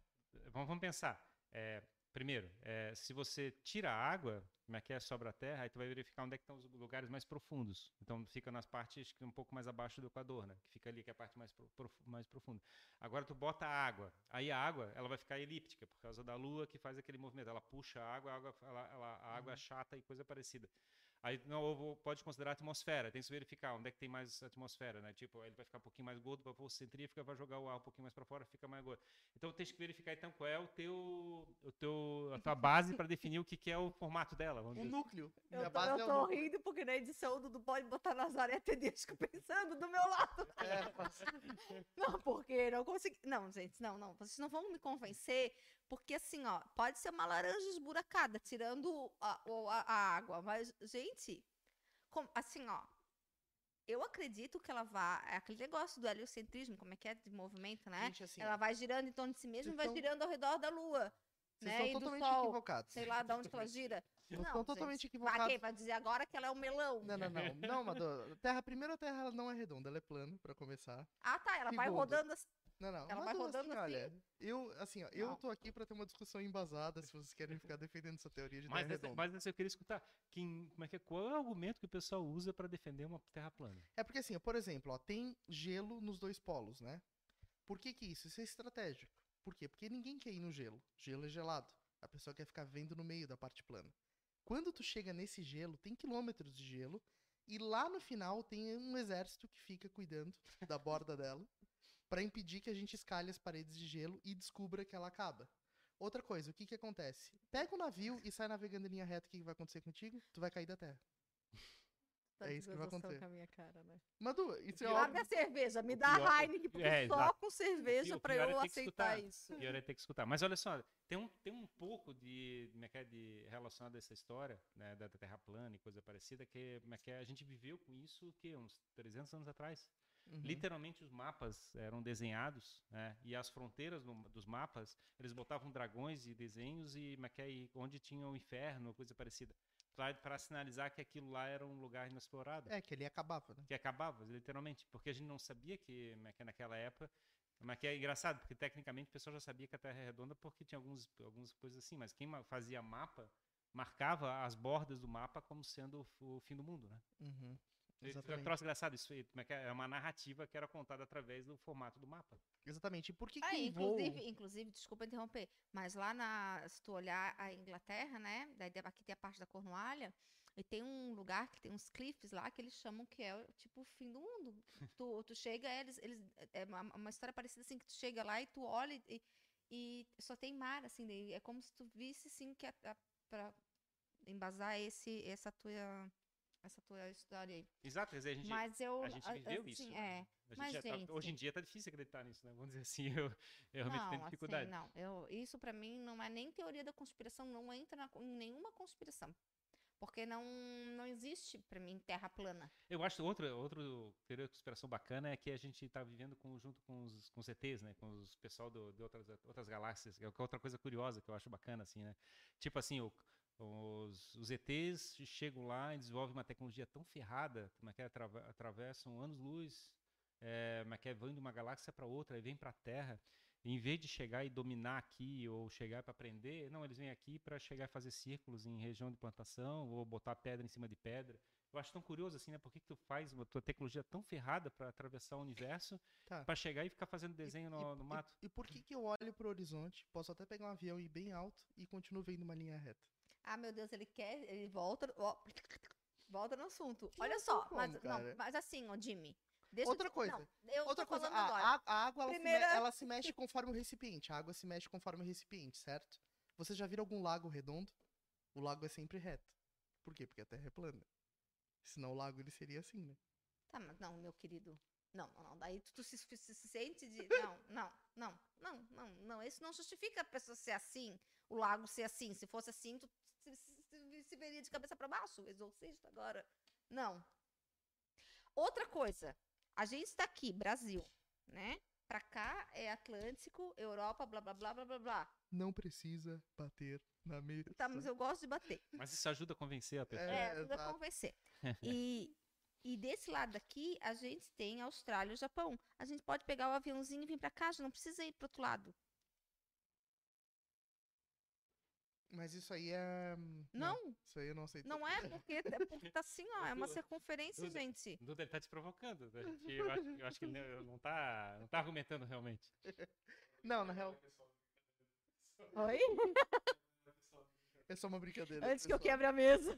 vamos pensar. É, primeiro, é, se você tira a água, como é que é, sobra a terra, aí tu vai verificar onde é que estão os lugares mais profundos. Então fica nas partes que um pouco mais abaixo do Equador, né? Que fica ali, que é a parte mais, pro- profu- mais profunda. Agora tu bota a água, aí a água ela vai ficar elíptica, por causa da lua que faz aquele movimento. Ela puxa a água, a água, ela- ela- a água é chata e coisa parecida. Aí não pode considerar a atmosfera, tem que se verificar onde é que tem mais atmosfera, né? Tipo, ele vai ficar um pouquinho mais gordo, vai pôr centrífuga, vai jogar o ar um pouquinho mais para fora, fica mais gordo. Então tem que verificar então qual é o teu, o teu a tua base para definir o que, que é o formato dela, vamos O dizer. núcleo. Eu Minha tô, base eu é tô núcleo. rindo porque na edição o Dudu pode botar Nazaré Tedesco pensando do meu lado. É, mas- Não, porque não consegui. Não, gente, não, não. Vocês não vão me convencer, porque assim, ó, pode ser uma laranja esburacada, tirando a, a- a água. Mas, gente, com- assim, ó. Eu acredito que ela vá. É aquele negócio do heliocentrismo, como é que é de movimento, né? Gente, assim, ela vai girando em torno de si mesma e vai estão- girando ao redor da Lua. vocês né? Estão do totalmente Sol. equivocados. Sei lá de onde ela gira. Vocês estão totalmente gente. equivocados. Vai, vai dizer agora que ela é um melão? Não, não, não. Não, Madu. Terra, primeiro a Terra ela não é redonda, ela é plana, pra começar. Ah, tá. Ela vai Segundo. rodando assim. Não, não. Ela vai Madu, rodando assim? Olha, eu, assim, ó, eu tô aqui pra ter uma discussão embasada, se vocês querem ficar defendendo essa teoria de Mas Terra redonda. mas eu queria escutar. Quem, como é que é, qual é o argumento que o pessoal usa para defender uma terra plana? É porque assim, ó, por exemplo, ó, tem gelo nos dois polos, né? Por que que isso? Isso é estratégico. Por quê? Porque ninguém quer ir no gelo. Gelo é gelado. A pessoa quer ficar vendo no meio da parte plana. Quando tu chega nesse gelo, tem quilômetros de gelo. E lá no final tem um exército que fica cuidando da borda dela pra impedir que a gente escalhe as paredes de gelo e descubra que ela acaba. Outra coisa, o que que acontece? Pega o navio e sai navegando em linha reta, o que que vai acontecer contigo? Tu vai cair da terra. Tá É isso que vai acontecer. com a minha cara, né? Madu, isso é óbvio. Abre a cerveja, me dá pior- Heineken, porque é, só exato. com cerveja é eu que aceitar escutar. isso. E eu ia ter que escutar. Mas olha só, tem um, tem um pouco de, é é, de relacionado a essa história, né, da Terra plana e coisa parecida, que, é que é, a gente viveu com isso, que uns 300 anos atrás. Uhum. Literalmente os mapas eram desenhados, né? E as fronteiras no- dos mapas, eles botavam dragões e desenhos e, e onde tinha o inferno, coisa parecida. Para sinalizar que aquilo lá era um lugar inexplorado. É, que ele acabava, né? Que acabava, literalmente. Porque a gente não sabia que, como é que naquela época. Mas que é engraçado, porque tecnicamente o pessoal já sabia que a Terra é redonda porque tinha alguns, algumas coisas assim. Mas quem fazia mapa marcava as bordas do mapa como sendo o, o fim do mundo, né? Uhum. Exatamente. Um troço engraçado, isso é é? É uma narrativa que era contada através do formato do mapa. Exatamente. E por que Ah, que um voo... inclusive, inclusive, desculpa interromper, mas lá na, se tu olhar a Inglaterra, né, daí aqui tem a parte da Cornualha, e tem um lugar que tem uns cliffs lá que eles chamam que é tipo o fim do mundo. tu, tu chega, eles, eles, é uma, uma história parecida assim, que tu chega lá e tu olha e, e só tem mar, assim, daí é como se tu visse, assim, que a, a, pra embasar esse, essa tua, essa tua história aí. Exato, quer dizer, a gente, Mas eu, a gente viveu assim, isso. é, né? Gente mas, tá- gente- hoje em dia tá difícil acreditar nisso, né? Vamos dizer assim, eu, eu realmente tenho Não, dificuldade. Assim, não, eu, isso pra mim não é nem teoria da conspiração, não entra na- em nenhuma conspiração. Porque não, não existe pra mim terra plana. Eu acho outra outra teoria da conspiração bacana é que a gente está vivendo com, junto com os, com os ETs, né? Com os pessoal do, de outras, outras galáxias. É outra coisa curiosa que eu acho bacana, assim, né? Tipo assim, o- os, os ETs chegam lá e desenvolvem uma tecnologia tão ferrada, como é que atravessam anos-luz, é, é que vão de uma galáxia para outra e vêm para a Terra. E em vez de chegar e dominar aqui ou chegar para aprender, não, eles vêm aqui para chegar e fazer círculos em região de plantação ou botar pedra em cima de pedra. Eu acho tão curioso assim, né? Por que, que tu faz uma tua tecnologia tão ferrada para atravessar o universo, Tá. para chegar e ficar fazendo desenho no, no e- mato? E, por que que eu olho pro horizonte, posso até pegar um avião e ir bem alto e continuo vendo uma linha reta? Ah, meu Deus, ele quer, ele volta, ó, volta no assunto. Que Olha só, tem mas, como, não, mas assim, ó, Jimmy. Outra te- coisa, não, Outra coisa, a, a- a água ela, se me- Primeira- ela se mexe conforme o recipiente. A água se mexe conforme o recipiente, certo? Você já viram algum lago redondo? O lago é sempre reto. Por quê? Porque a Terra é plana. Senão o lago ele seria assim, né? Tá, mas não, meu querido. Não, não, não. Daí tu, tu se, se- se sente de. Não, não, não, não, não, não. Isso não justifica a pessoa ser assim, o lago ser assim. Se fosse assim, tu se, se- se- veria de cabeça pra baixo, exorcista agora. Não. Outra coisa. A gente tá aqui, Brasil, né? Pra cá é Atlântico, Europa, blá, blá, blá, blá, blá, blá. Não precisa bater na mesa. Tá, mas eu gosto de bater. Mas isso ajuda a convencer a pessoa. É, É, tudo a convencer. E, e desse lado daqui, a gente tem Austrália e Japão. A gente pode pegar o aviãozinho e vir pra cá, já não precisa ir pro outro lado. Mas isso aí é. Não, Isso aí eu não aceito. não é porque, é porque tá assim, ó, é uma circunferência, Duda. gente. Duda, ele tá te provocando. né? Eu acho, eu acho que ele não- não tá, não tá argumentando realmente. Não, na real, Oi? é só uma brincadeira. Antes que eu pessoal. quebre a mesa.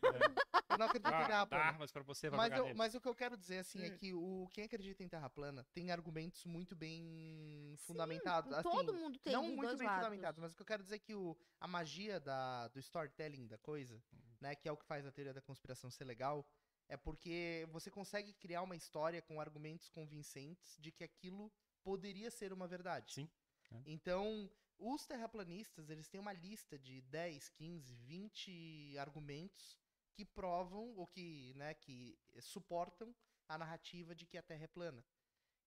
Eu não acredito em Ah, terra dá plana. armas pra você, vai Mas, eu- mas o que eu quero dizer, assim, é Hum. que o, quem acredita em terra plana tem argumentos muito bem fundamentados. assim, Todo mundo tem não muito bem lados. fundamentados, mas o que eu quero dizer é que o, a magia da, do storytelling da coisa, né, que é o que faz a teoria da conspiração ser legal, é porque você consegue criar uma história com argumentos convincentes de que aquilo poderia ser uma verdade. Sim. é. Então, os terraplanistas, eles têm uma lista de 10, 15, 20 argumentos que provam ou que, né, que suportam a narrativa de que a Terra é plana.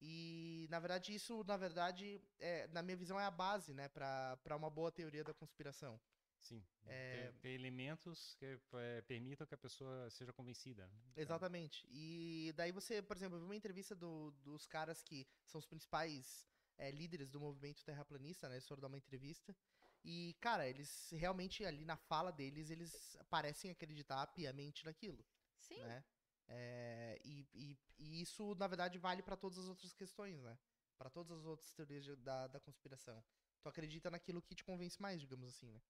E, na verdade, isso, na verdade, é, na minha visão, é a base, né, para uma boa teoria da conspiração. Sim. É- Ter, ter elementos que é, permitam que a pessoa seja convencida. né? Então, Exatamente. E daí você, por exemplo, eu vi uma entrevista do- dos caras que são os principais é, líderes do movimento terraplanista, né? Eles foram dar uma entrevista. E, cara, eles realmente ali na fala deles, eles parecem acreditar piamente naquilo, Sim. né? É, e, e- e isso, na verdade, vale pra todas as outras questões, né? Pra todas as outras teorias de- da, da conspiração. Tu acredita naquilo que te convence mais, digamos assim, né?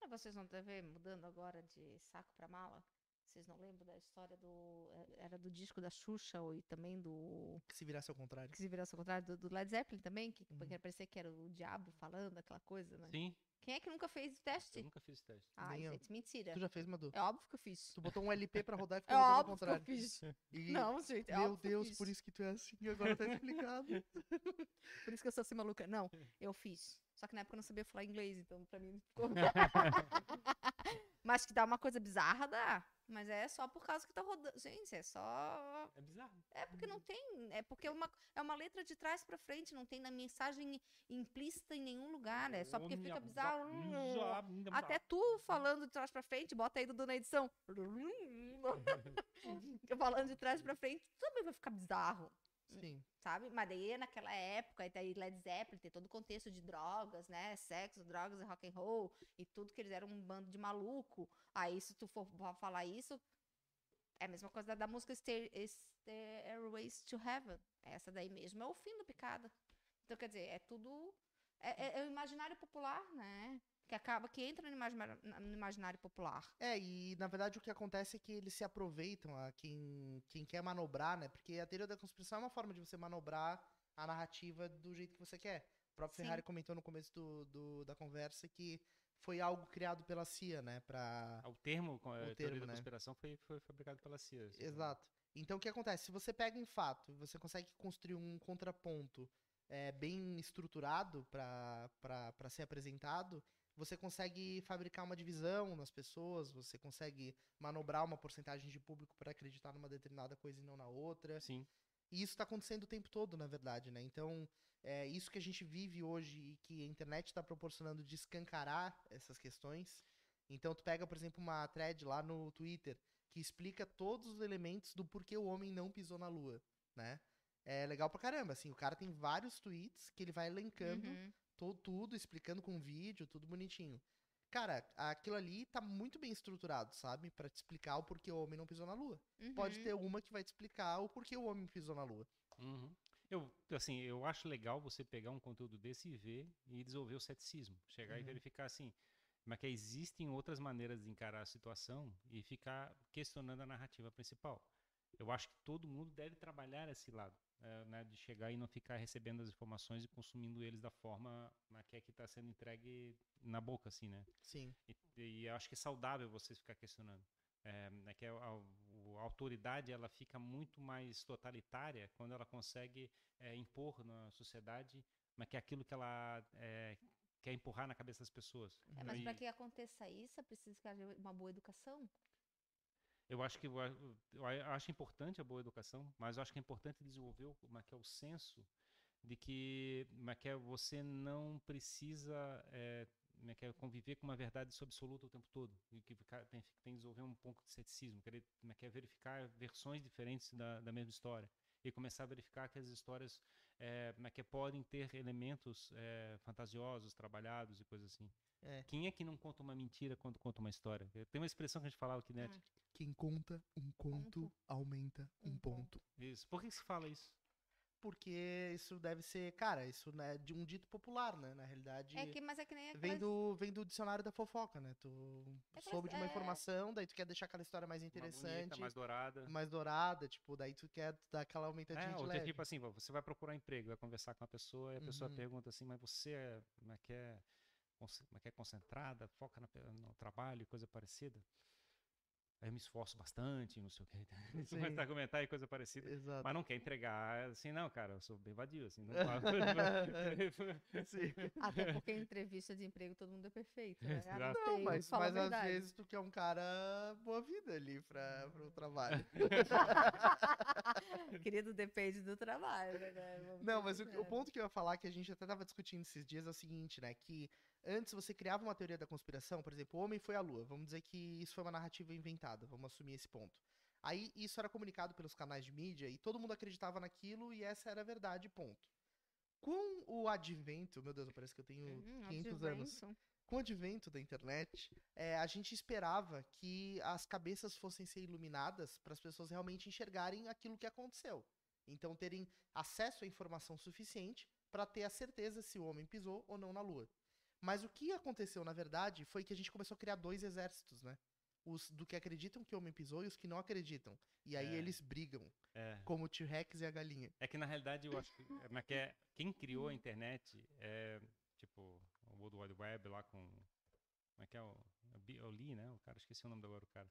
Ah, Vocês não devem mudando agora de saco pra mala? Vocês não lembram da história do. eh, Era do disco da Xuxa ou e também do. Que se virasse ao contrário. Que se virasse ao contrário, do, do Led Zeppelin também, que, Uhum. que parecia que era o diabo falando, aquela coisa, né? Sim, Quem é que nunca fez o eu teste? nunca fiz teste. Ai, Nem eu. gente, mentira. Tu já fez, Madu? É óbvio que eu fiz. Tu botou um LP pra rodar e É ficou rodando ao óbvio que eu contrário. fiz. E- Não, gente, é Meu eu Deus, fiz. por isso que tu é assim, agora tá explicado. Por isso que eu sou assim maluca. Não, eu fiz. Só que na época eu não sabia falar inglês, então pra mim ficou. Mas que dá uma coisa bizarra, dá. Mas é só por causa que tá rodando. Gente, é só. É bizarro. É porque não tem. É porque é uma, é uma letra de trás pra frente, não tem na mensagem implícita em nenhum lugar. É só porque fica bizarro. Até tu falando de trás pra frente, bota aí Dudu na edição. falando de trás pra frente, também vai ficar bizarro. Sim. sabe? Mas daí naquela época, daí Led Zeppelin tem todo o contexto de drogas, né? Sexo, drogas e rock and roll e tudo que eles eram um bando de maluco. Aí se tu for fa- falar isso, é a mesma coisa da, da música Stair- Stairways to Heaven. Essa daí mesmo é o fim do picada. Então quer dizer, é tudo é, é- é o imaginário popular, né? Que acaba que entra no imaginário, no imaginário popular. É, e na verdade o que acontece é que eles se aproveitam a quem, quem quer manobrar, né? Porque a teoria da conspiração é uma forma de você manobrar a narrativa do jeito que você quer. O próprio Sim. Ferrari comentou no começo do, do- da conversa que foi algo criado pela CIA, né? Pra, Ah, O termo, com a teoria termo, da né? conspiração foi, foi fabricado pela CIA. assim, né? Exato. Então o que acontece? Se você pega um fato, você consegue construir um contraponto é, bem estruturado para ser apresentado, você consegue fabricar uma divisão nas pessoas, você consegue manobrar uma porcentagem de público para acreditar numa determinada coisa e não na outra. Sim. E isso está acontecendo o tempo todo, na verdade, né? Então, é isso que a gente vive hoje e que a internet está proporcionando de escancarar essas questões. Então, tu pega, por exemplo, uma thread lá no Twitter que explica todos os elementos do porquê o homem não pisou na lua, né? É legal pra caramba, assim, o cara tem vários tweets que ele vai elencando Uhum. Tudo, explicando com vídeo, tudo bonitinho. Cara, aquilo ali tá muito bem estruturado, sabe? Pra te explicar o porquê o homem não pisou na lua. Pode Uhum. ter uma que vai te explicar o porquê o homem pisou na lua. Uhum. Eu, assim, eu acho legal você pegar um conteúdo desse e ver e desenvolver o ceticismo. Chegar e Uhum. verificar assim, mas que existem outras maneiras de encarar a situação e ficar questionando a narrativa principal. eu acho que todo mundo deve trabalhar esse lado, é, né, de chegar e não ficar recebendo as informações e consumindo eles da forma né, que é que está sendo entregue na boca, assim, né? Sim. E, e eu acho que é saudável você ficar questionando. É, é que a, a, a, autoridade ela fica muito mais totalitária quando ela consegue é, impor na sociedade, mas que é aquilo que ela é, quer empurrar na cabeça das pessoas. É, mas para que aconteça isso, é preciso que haja uma boa educação. Eu acho que eu, acho importante a boa educação, mas eu acho que é importante desenvolver o, que é o senso de que, que é, você não precisa é, é, conviver com uma verdade absoluta o tempo todo e que tem, tem que desenvolver um pouco de ceticismo, querer que é verificar versões diferentes da, da mesma história e começar a verificar que as histórias é, que podem ter elementos é, fantasiosos, trabalhados e coisas assim. É. Quem é que não conta uma mentira quando conta uma história? Tem uma expressão que a gente falava aqui, né? Hum. Quem conta um conto, aumenta um, ponto. ponto. Isso. Por que se fala isso? Porque isso deve ser, cara, isso é de um dito popular, né? Na realidade. É que, mas é que nem aquelas... vem, do, vem do dicionário da fofoca, né? Tu é soube de uma é... informação, daí tu quer deixar aquela história mais interessante. Bonita, mais dourada. Mais dourada, tipo, daí tu quer dar aquela aumentadinha é, de leve. tipo assim, você vai procurar emprego, vai conversar com a pessoa, e a uhum. pessoa pergunta assim, mas você é, como é que é, como é, que é concentrada, foca no trabalho, coisa parecida? Aí eu me esforço bastante, não sei o que. Você vai estar comentar aí coisa parecida. Exato. Mas não quer entregar assim, não, cara, eu sou bem vadio, assim. Não Até porque em entrevista de emprego todo mundo é perfeito. Né? Não, não mas, mas às vezes tu quer um cara boa vida ali para o trabalho. Querido, depende do trabalho, né? Vamos não, mas o, o, ponto que eu ia falar, que a gente até estava discutindo esses dias, é o seguinte, né? Que antes você criava uma teoria da conspiração, por exemplo, o homem foi à lua. Vamos dizer que isso foi uma narrativa inventada, vamos assumir esse ponto. Aí isso era comunicado pelos canais de mídia e todo mundo acreditava naquilo e essa era a verdade, ponto. Com o advento, meu Deus, parece que eu tenho hum, 500 anos. Com o advento da internet, é, a gente esperava que as cabeças fossem ser iluminadas para as pessoas realmente enxergarem aquilo que aconteceu. Então, terem acesso à informação suficiente para ter a certeza se o homem pisou ou não na Lua. Mas o que aconteceu, na verdade, foi que a gente começou a criar dois exércitos, né? Os do que acreditam que o homem pisou e os que não acreditam. E aí é. eles brigam. É. Como o T-Rex e a galinha. É que na realidade eu acho que, é, que é, quem criou a internet é tipo o World Wide Web lá com. Como é que é o. O Lee, né? O cara, esqueci o nome agora, o cara.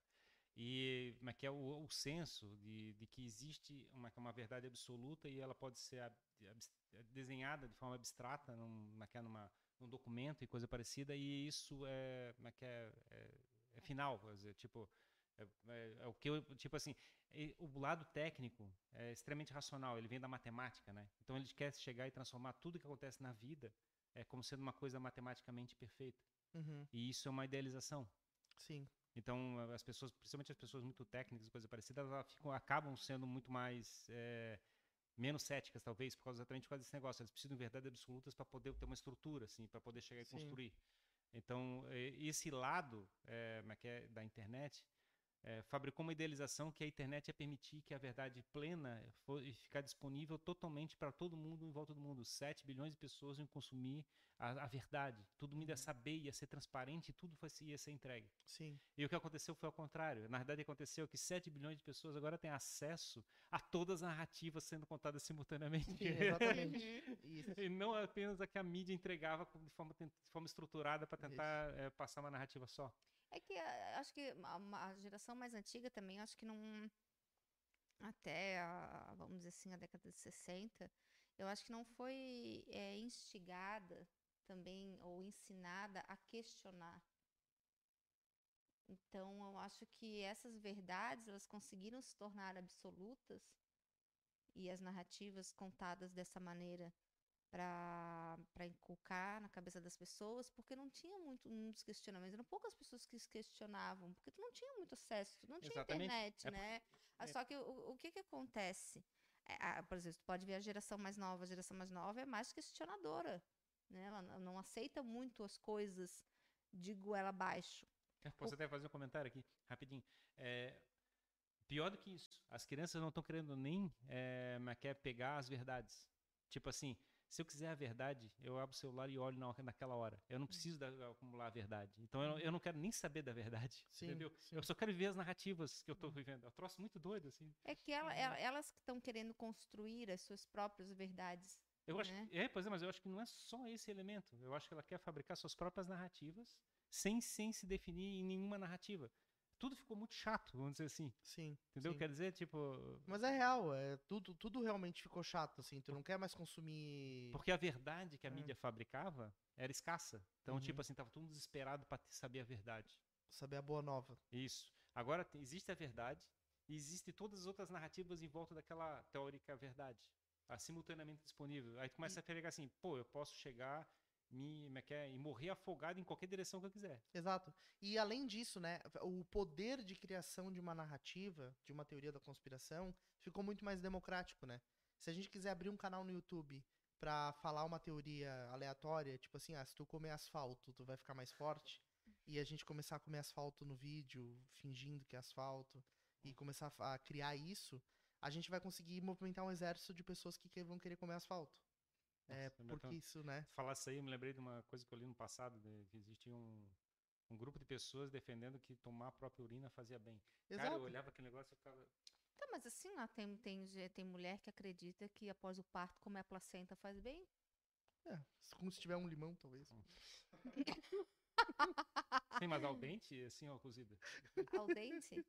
E é que é o, o senso de, de que existe uma, uma verdade absoluta e ela pode ser ab, ab, desenhada de forma abstrata numa, numa, um documento e coisa parecida, e isso é, é, que é, é, é final, dizer, tipo, é, é, é, o que eu, tipo assim, o lado técnico é extremamente racional, ele vem da matemática, né? Então ele quer chegar e transformar tudo que acontece na vida é como sendo uma coisa matematicamente perfeita. Uhum. E isso é uma idealização. Sim. Então as pessoas, principalmente as pessoas muito técnicas, coisa parecida, elas ficam, acabam sendo muito mais é, menos céticas, talvez, por causa exatamente por causa desse negócio. Eles precisam de verdades absolutas para poder ter uma estrutura, assim, para poder chegar e Sim. construir. Então, esse lado é, é, da internet é, fabricou uma idealização que a internet ia permitir que a verdade plena fosse ficar disponível totalmente para todo mundo em volta do mundo. 7 bilhões de pessoas iam consumir a, a verdade. Todo mundo ia uhum. saber, ia ser transparente e tudo fosse, ia ser entregue. Sim. E o que aconteceu foi ao contrário. Na verdade, aconteceu que 7 bilhões de pessoas agora têm acesso a todas as narrativas sendo contadas simultaneamente. Sim, exatamente. e não apenas a que a mídia entregava de forma, de forma estruturada para tentar é, passar uma narrativa só. É que eh, acho que a, a geração mais antiga também, acho que não. Até, a, vamos dizer assim, a década de 60, eu acho que não foi é, instigada também ou ensinada a questionar. Então, eu acho que essas verdades, elas conseguiram se tornar absolutas e as narrativas contadas dessa maneira para inculcar na cabeça das pessoas, porque não tinha muito, muitos questionamentos, eram poucas pessoas que se questionavam, porque tu não tinha muito acesso, tu não tinha Exatamente. internet, é né? É. Só que o, o que que acontece? É, por exemplo, tu pode ver a geração mais nova, a geração mais nova é mais questionadora, né? Ela não aceita muito as coisas de goela abaixo. Posso o... até fazer um comentário aqui, rapidinho. É, pior do que isso, as crianças não estão querendo nem é, quer pegar as verdades. Tipo assim, Se eu quiser a verdade, eu abro o celular e olho na, naquela hora. Eu não preciso da, acumular a verdade. Então eu, não- eu não quero nem saber da verdade. Sim, entendeu? sim. Eu só quero ver as narrativas que eu tô vivendo. É um troço muito doido, assim. É que ela- ela- elas que estão querendo construir as suas próprias verdades. Eu acho né? que, é, pois é, mas eu acho que não é só esse elemento. Eu acho que ela quer fabricar suas próprias narrativas sem, sem se definir em nenhuma narrativa. Tudo ficou muito chato, vamos dizer assim. Sim. Entendeu? sim. Quer dizer, tipo. Mas é real, é, tudo, tudo realmente ficou chato, assim. Tu não quer mais consumir. Porque a verdade que a É. mídia fabricava era escassa. Então, Uhum. tipo assim, tava todo mundo desesperado pra ter- saber a verdade. Saber a boa nova. Isso. Agora te- existe a verdade e existe todas as outras narrativas em volta daquela teórica verdade. Simultaneamente disponível. Aí tu começa a pegar assim, pô, eu posso chegar me, me quer, e morrer afogado em qualquer direção que eu quiser. Exato. E além disso, né, o poder de criação de uma narrativa, de uma teoria da conspiração, ficou muito mais democrático, né? Se a gente quiser abrir um canal no YouTube pra falar uma teoria aleatória, tipo assim, ah, se tu comer asfalto, tu vai ficar mais forte, e a gente começar a comer asfalto no vídeo, fingindo que é asfalto, e começar a criar isso, a gente vai conseguir movimentar um exército de pessoas que vão querer comer asfalto. É, porque Deus. isso, né? Falar isso aí, eu me lembrei de uma coisa que eu li no passado, de, que existia um, um grupo de pessoas defendendo que tomar a própria urina fazia bem. Cara, eu Exato. olhava aquele negócio e ficava... Tá, mas assim, ó, tem, tem, tem mulher que acredita que após o parto comer a placenta faz bem. É, como se tiver um limão, talvez. Sim, mas ao dente, assim, ó, cozida. Ao dente.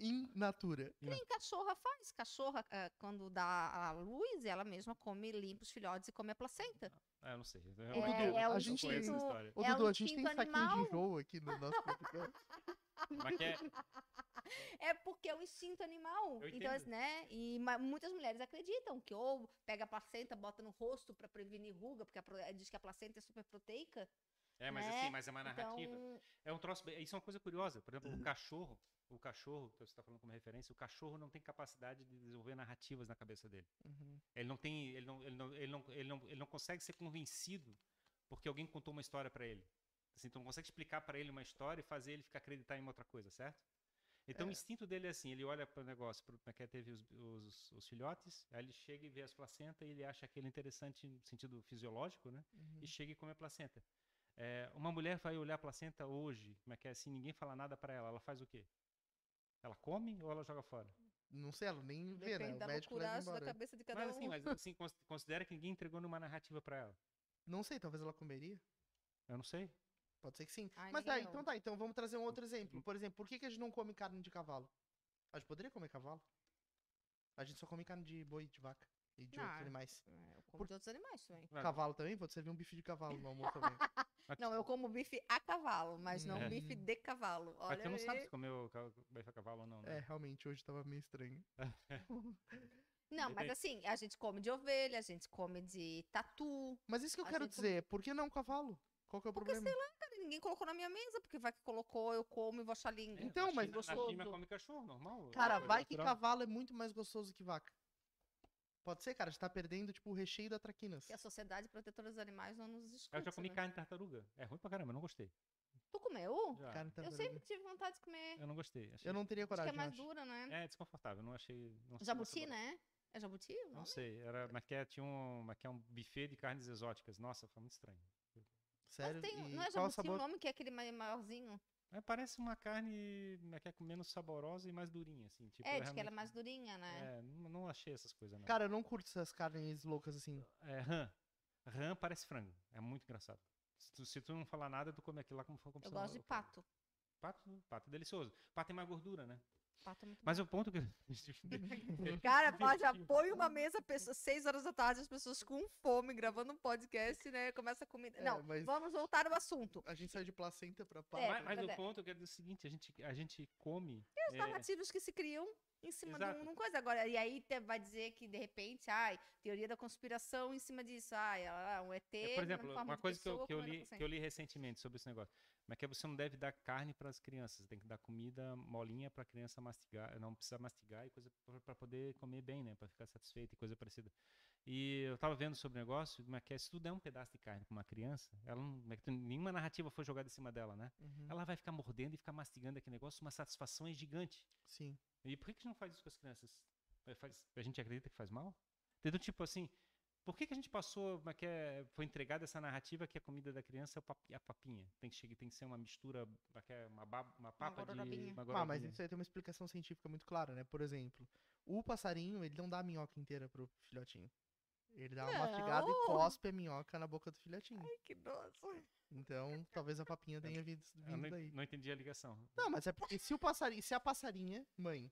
In natura. Nem cachorra faz. Cachorra, ah, quando dá a luz, ela mesma come, limpa os filhotes e come a placenta. Ah, eu não sei. Eu É- realmente é não o conheço essa instinto- história. Ô, É Dudu, um a gente tem instinto saquinho animal. de enjoo aqui no nosso podcast. Que é, É porque é o instinto animal. Então, né? E muitas mulheres acreditam que ou pega a placenta, bota no rosto pra prevenir ruga, porque a diz que a placenta é super proteica. É, mas né? assim, mas é uma narrativa. Então, É um troço. Isso é uma coisa curiosa. Por exemplo, o cachorro. O cachorro, que você está falando como referência, o cachorro não tem capacidade de desenvolver narrativas na cabeça dele. Uhum. Ele não tem, ele não, ele não, ele não, ele não, ele não consegue ser convencido porque alguém contou uma história para ele. Assim, tu não consegue explicar para ele uma história e fazer ele ficar acreditar em outra coisa, certo? Então o É. instinto dele é assim, ele olha para o negócio, pro, que teve os, os, os filhotes, aí ele chega e vê as placentas e ele acha aquele interessante no sentido fisiológico, né? Uhum. E chega e come a placenta. É, uma mulher vai olhar a placenta hoje, como é que é assim, ninguém fala nada para ela, ela faz o quê? Ela come ou ela joga fora? Não sei, ela nem vê, né? depende O da médico leva loucuraço da cabeça de cada Mas um. assim, mas assim, cons- considera que ninguém entregou nenhuma narrativa para ela. Não sei, talvez ela comeria. Eu não sei. Pode ser que sim. Ai, Mas tá, então tá, então vamos trazer um outro exemplo. Hum. Por exemplo, por que, que a gente não come carne de cavalo? A gente poderia comer cavalo? A gente só come carne de boi, de vaca e de outros Ah, animais. É, eu como Por- de outros animais também. Cavalo também? Pode servir um bife de cavalo no almoço também. Não, eu como bife a cavalo, mas não É. bife de cavalo. Mas Olha não sabe se comeu bife a cavalo ou não, É, né? realmente, hoje tava meio estranho. Não, mas assim, a gente come de ovelha, a gente come de tatu. Mas isso que eu quero dizer, por que não cavalo? Qual que é o Porque, problema? Cara, ninguém colocou na minha mesa, porque vai que colocou, eu como e vou achar lindo. É, Então, na mas China- Na gostoso. China come cachorro, normal. Cara, é vai que natural. cavalo é muito mais gostoso que vaca. Pode ser, cara, a gente tá perdendo, tipo, o recheio da traquinas. E a Sociedade Protetora dos Animais não nos escuta. Eu já comi né? carne de tartaruga. É ruim pra caramba, eu não gostei. Tu comeu? Já. Carne Eu tartaruga. sempre tive vontade de comer. Eu não gostei. Achei... Eu não teria Acho que coragem, é mais eu acho. dura, né? É desconfortável, não achei. Não Jabuti, né? É jabuti? Não nome? sei, era, mas que é, tinha um, mas que é um buffet de carnes exóticas. Nossa, foi muito estranho. Sério? Mas tem, E não é jabuti sabor? o nome que é aquele mai- maiorzinho? Mas parece uma carne mas que é menos saborosa e mais durinha, assim. Tipo, é, diz que ela é mais durinha, né? É, não, não achei essas coisas, não. Cara, eu não curto essas carnes loucas assim. É, rã. Rã parece frango. É muito engraçado. Se tu, se tu não falar nada, tu come aquilo lá como for como eu gosto não- de pato. Pato, pato é delicioso. Pato tem mais gordura, né? Pato é muito Mas o ponto que. Cara, pá, já põe uma mesa, pessoas, seis horas da tarde, as pessoas com fome, gravando um podcast, né? Começa a comida. É, Não, mas- vamos voltar ao assunto. A gente sai de placenta pra É, pato. mas mas mas o é. ponto que é do seguinte: a gente, a gente come. Os é, narrativos que se criam em cima de Exato. um, de uma coisa. Agora, e aí te- vai dizer que, de repente, ai, teoria da conspiração em cima disso. Ai, ela- um ET. É, por exemplo, uma coisa que eu, pessoa que, eu li, que eu li recentemente sobre esse negócio. Mas que você não deve dar carne para as crianças, tem que dar comida molinha para a criança mastigar, não precisa mastigar e coisa para poder comer bem, né, para ficar satisfeita e coisa parecida. E eu tava vendo sobre o negócio, mas que é, se tu der um pedaço de carne para uma criança, ela não, como é que nenhuma narrativa foi jogada em cima dela, né? Uhum, Ela vai ficar mordendo e ficar mastigando aquele negócio, uma satisfação é gigante. Sim. E por que que a gente não faz isso com as crianças? Faz, a gente acredita que faz mal? Então, tipo assim, Por que, que a gente passou, é que é, foi entregada essa narrativa que a comida da criança é a papinha? Tem que, chegar, tem que ser uma mistura, é que é, uma, ba- uma papa de... gororobinha. Uma Ah, mas isso aí tem uma explicação científica muito clara, né? Por exemplo, o passarinho, ele não dá a minhoca inteira pro filhotinho. Ele dá uma mastigada e cospe a minhoca na boca do filhotinho. Que doce. Então, talvez a papinha tenha vindo, vindo não, daí. não entendi a ligação. Não, mas é porque se o passarinho, se a passarinha, mãe,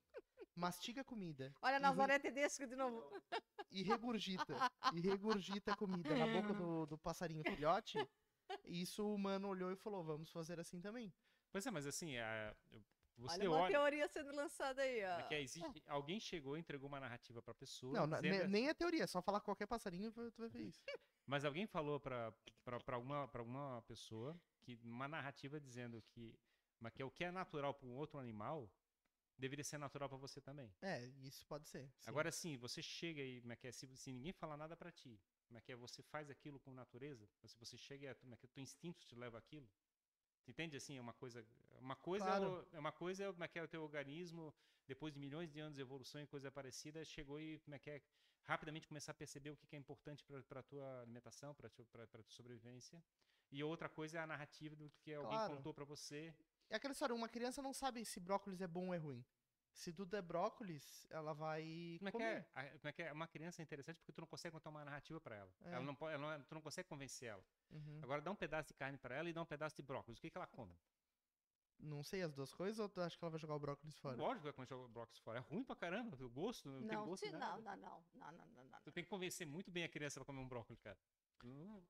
mastiga comida Olha, re- Nazaré Tedesco de novo. E regurgita, e regurgita a comida na boca do, do passarinho filhote, isso o humano olhou e falou, vamos fazer assim também. Pois é, mas assim, a- eu- você Olha uma olha... teoria sendo lançada aí, é ó. que existe, alguém chegou e entregou uma narrativa pra pessoa. Não, dizendo ne- nem é teoria, é só falar qualquer passarinho tu vai ver isso. Mas alguém falou pra pra- pra alguma, pra alguma pessoa que uma narrativa dizendo que, mas que o que é natural para um outro animal deveria ser natural pra você também. É, isso pode ser. sim. Agora sim, você chega e como é que é, se, se ninguém falar nada pra ti, como é que é, você faz aquilo com natureza, se você chega e como é que o teu instinto te leva aquilo. Entende assim, é uma coisa, uma coisa é, Claro. é uma coisa é como é que é o teu organismo depois de milhões de anos de evolução e coisa parecida, chegou e como é que é rapidamente começar a perceber o que é importante para tua alimentação, para para tua sobrevivência. E outra coisa é a narrativa do que alguém Claro. contou pra você. É aquela história, uma criança não sabe se brócolis é bom ou é ruim. Se tudo é brócolis, ela vai Como é que comer. é? A- Como é que é? Uma criança é interessante porque tu não consegue contar uma narrativa pra ela. É. Ela não pode, ela não é- tu não consegue convencer ela. Uhum. Agora dá um pedaço de carne pra ela e dá um pedaço de brócolis. O que que ela come? Não sei as duas coisas ou tu acha que ela vai jogar o brócolis fora? Lógico que vai comer o brócolis fora. É ruim pra caramba. O gosto não, tem Não, gosto se- não, não, não, não, não, não, não. Tu tem que convencer muito bem a criança pra comer um brócolis, cara. Hum,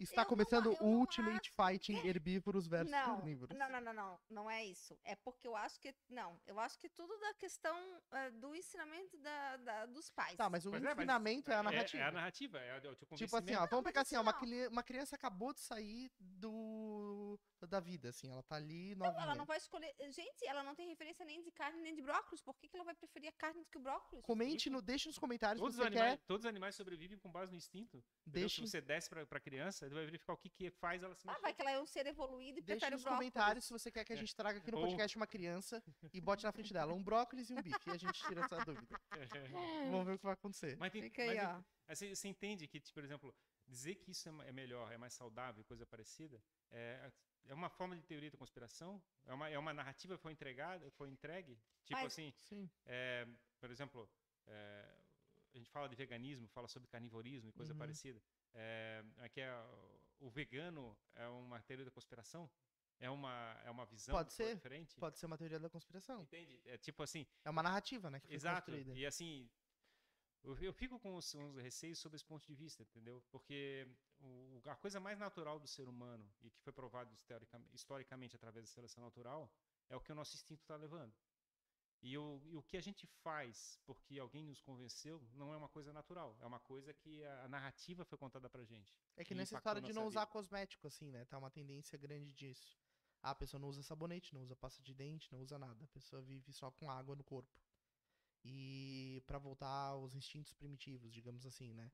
Está Eu começando o Ultimate Fighting Herbívoros versus Não, Carnívoros. não, não, não, não, não é isso. É porque eu acho que, não, eu acho que tudo da questão eh, do ensinamento da, da- dos pais. Tá, mas o Pois é, mas ensinamento é, a narrativa. É, a narrativa, é, o teu Tipo assim, ó, vamos pegar assim, ó, uma, uma criança acabou de sair do da vida, assim, ela tá ali Não, novinha. ela não vai escolher. Gente, ela não tem referência nem de carne nem de brócolis. Por que, que ela vai preferir a carne do que o brócolis? Comente, no, deixe nos comentários Todos se os, você animais, quer. todos os animais sobrevivem com base no instinto. Deixe, Se você desce pra, pra criança, tu vai verificar o que, que faz ela se Ah, mexer. vai que ela é um ser evoluído e deixe prefere o nos brócolis. comentários se você quer que a gente traga aqui no Ou- podcast uma criança e bote na frente dela um brócolis e um bife. E a gente tira essa dúvida. Vamos ver o que vai acontecer. Mas tem, Fica aí, mas, ó. Você, você entende que, tipo, por exemplo, dizer que isso é é melhor, é mais saudável, coisa parecida, é, é uma forma de teoria da conspiração? É uma, é uma narrativa que foi entregada, foi entregue? Tipo Mas- assim, Sim. é, por exemplo, é, a gente fala de veganismo, fala sobre carnivorismo e coisa Uhum. parecida. É, é que é, o vegano é uma teoria da conspiração? É uma, é uma visão Pode ser, diferente? Pode ser uma teoria da conspiração. Entende? É tipo assim, É uma narrativa, né? Que foi Exato. construída. E assim, eu, fico com uns, uns receios sobre esse ponto de vista, entendeu? Porque o- a coisa mais natural do ser humano, e que foi provado historicam- historicamente através da seleção natural, é o que o nosso instinto está levando. E o, e o que a gente faz porque alguém nos convenceu não é uma coisa natural, é uma coisa que a, a narrativa foi contada pra gente. É que nessa história de não usar vida. cosmético, assim, né? Tá uma tendência grande disso. Ah, a pessoa não usa sabonete, não usa pasta de dente, não usa nada. A pessoa vive só com água no corpo. E pra voltar aos instintos primitivos, digamos assim, né?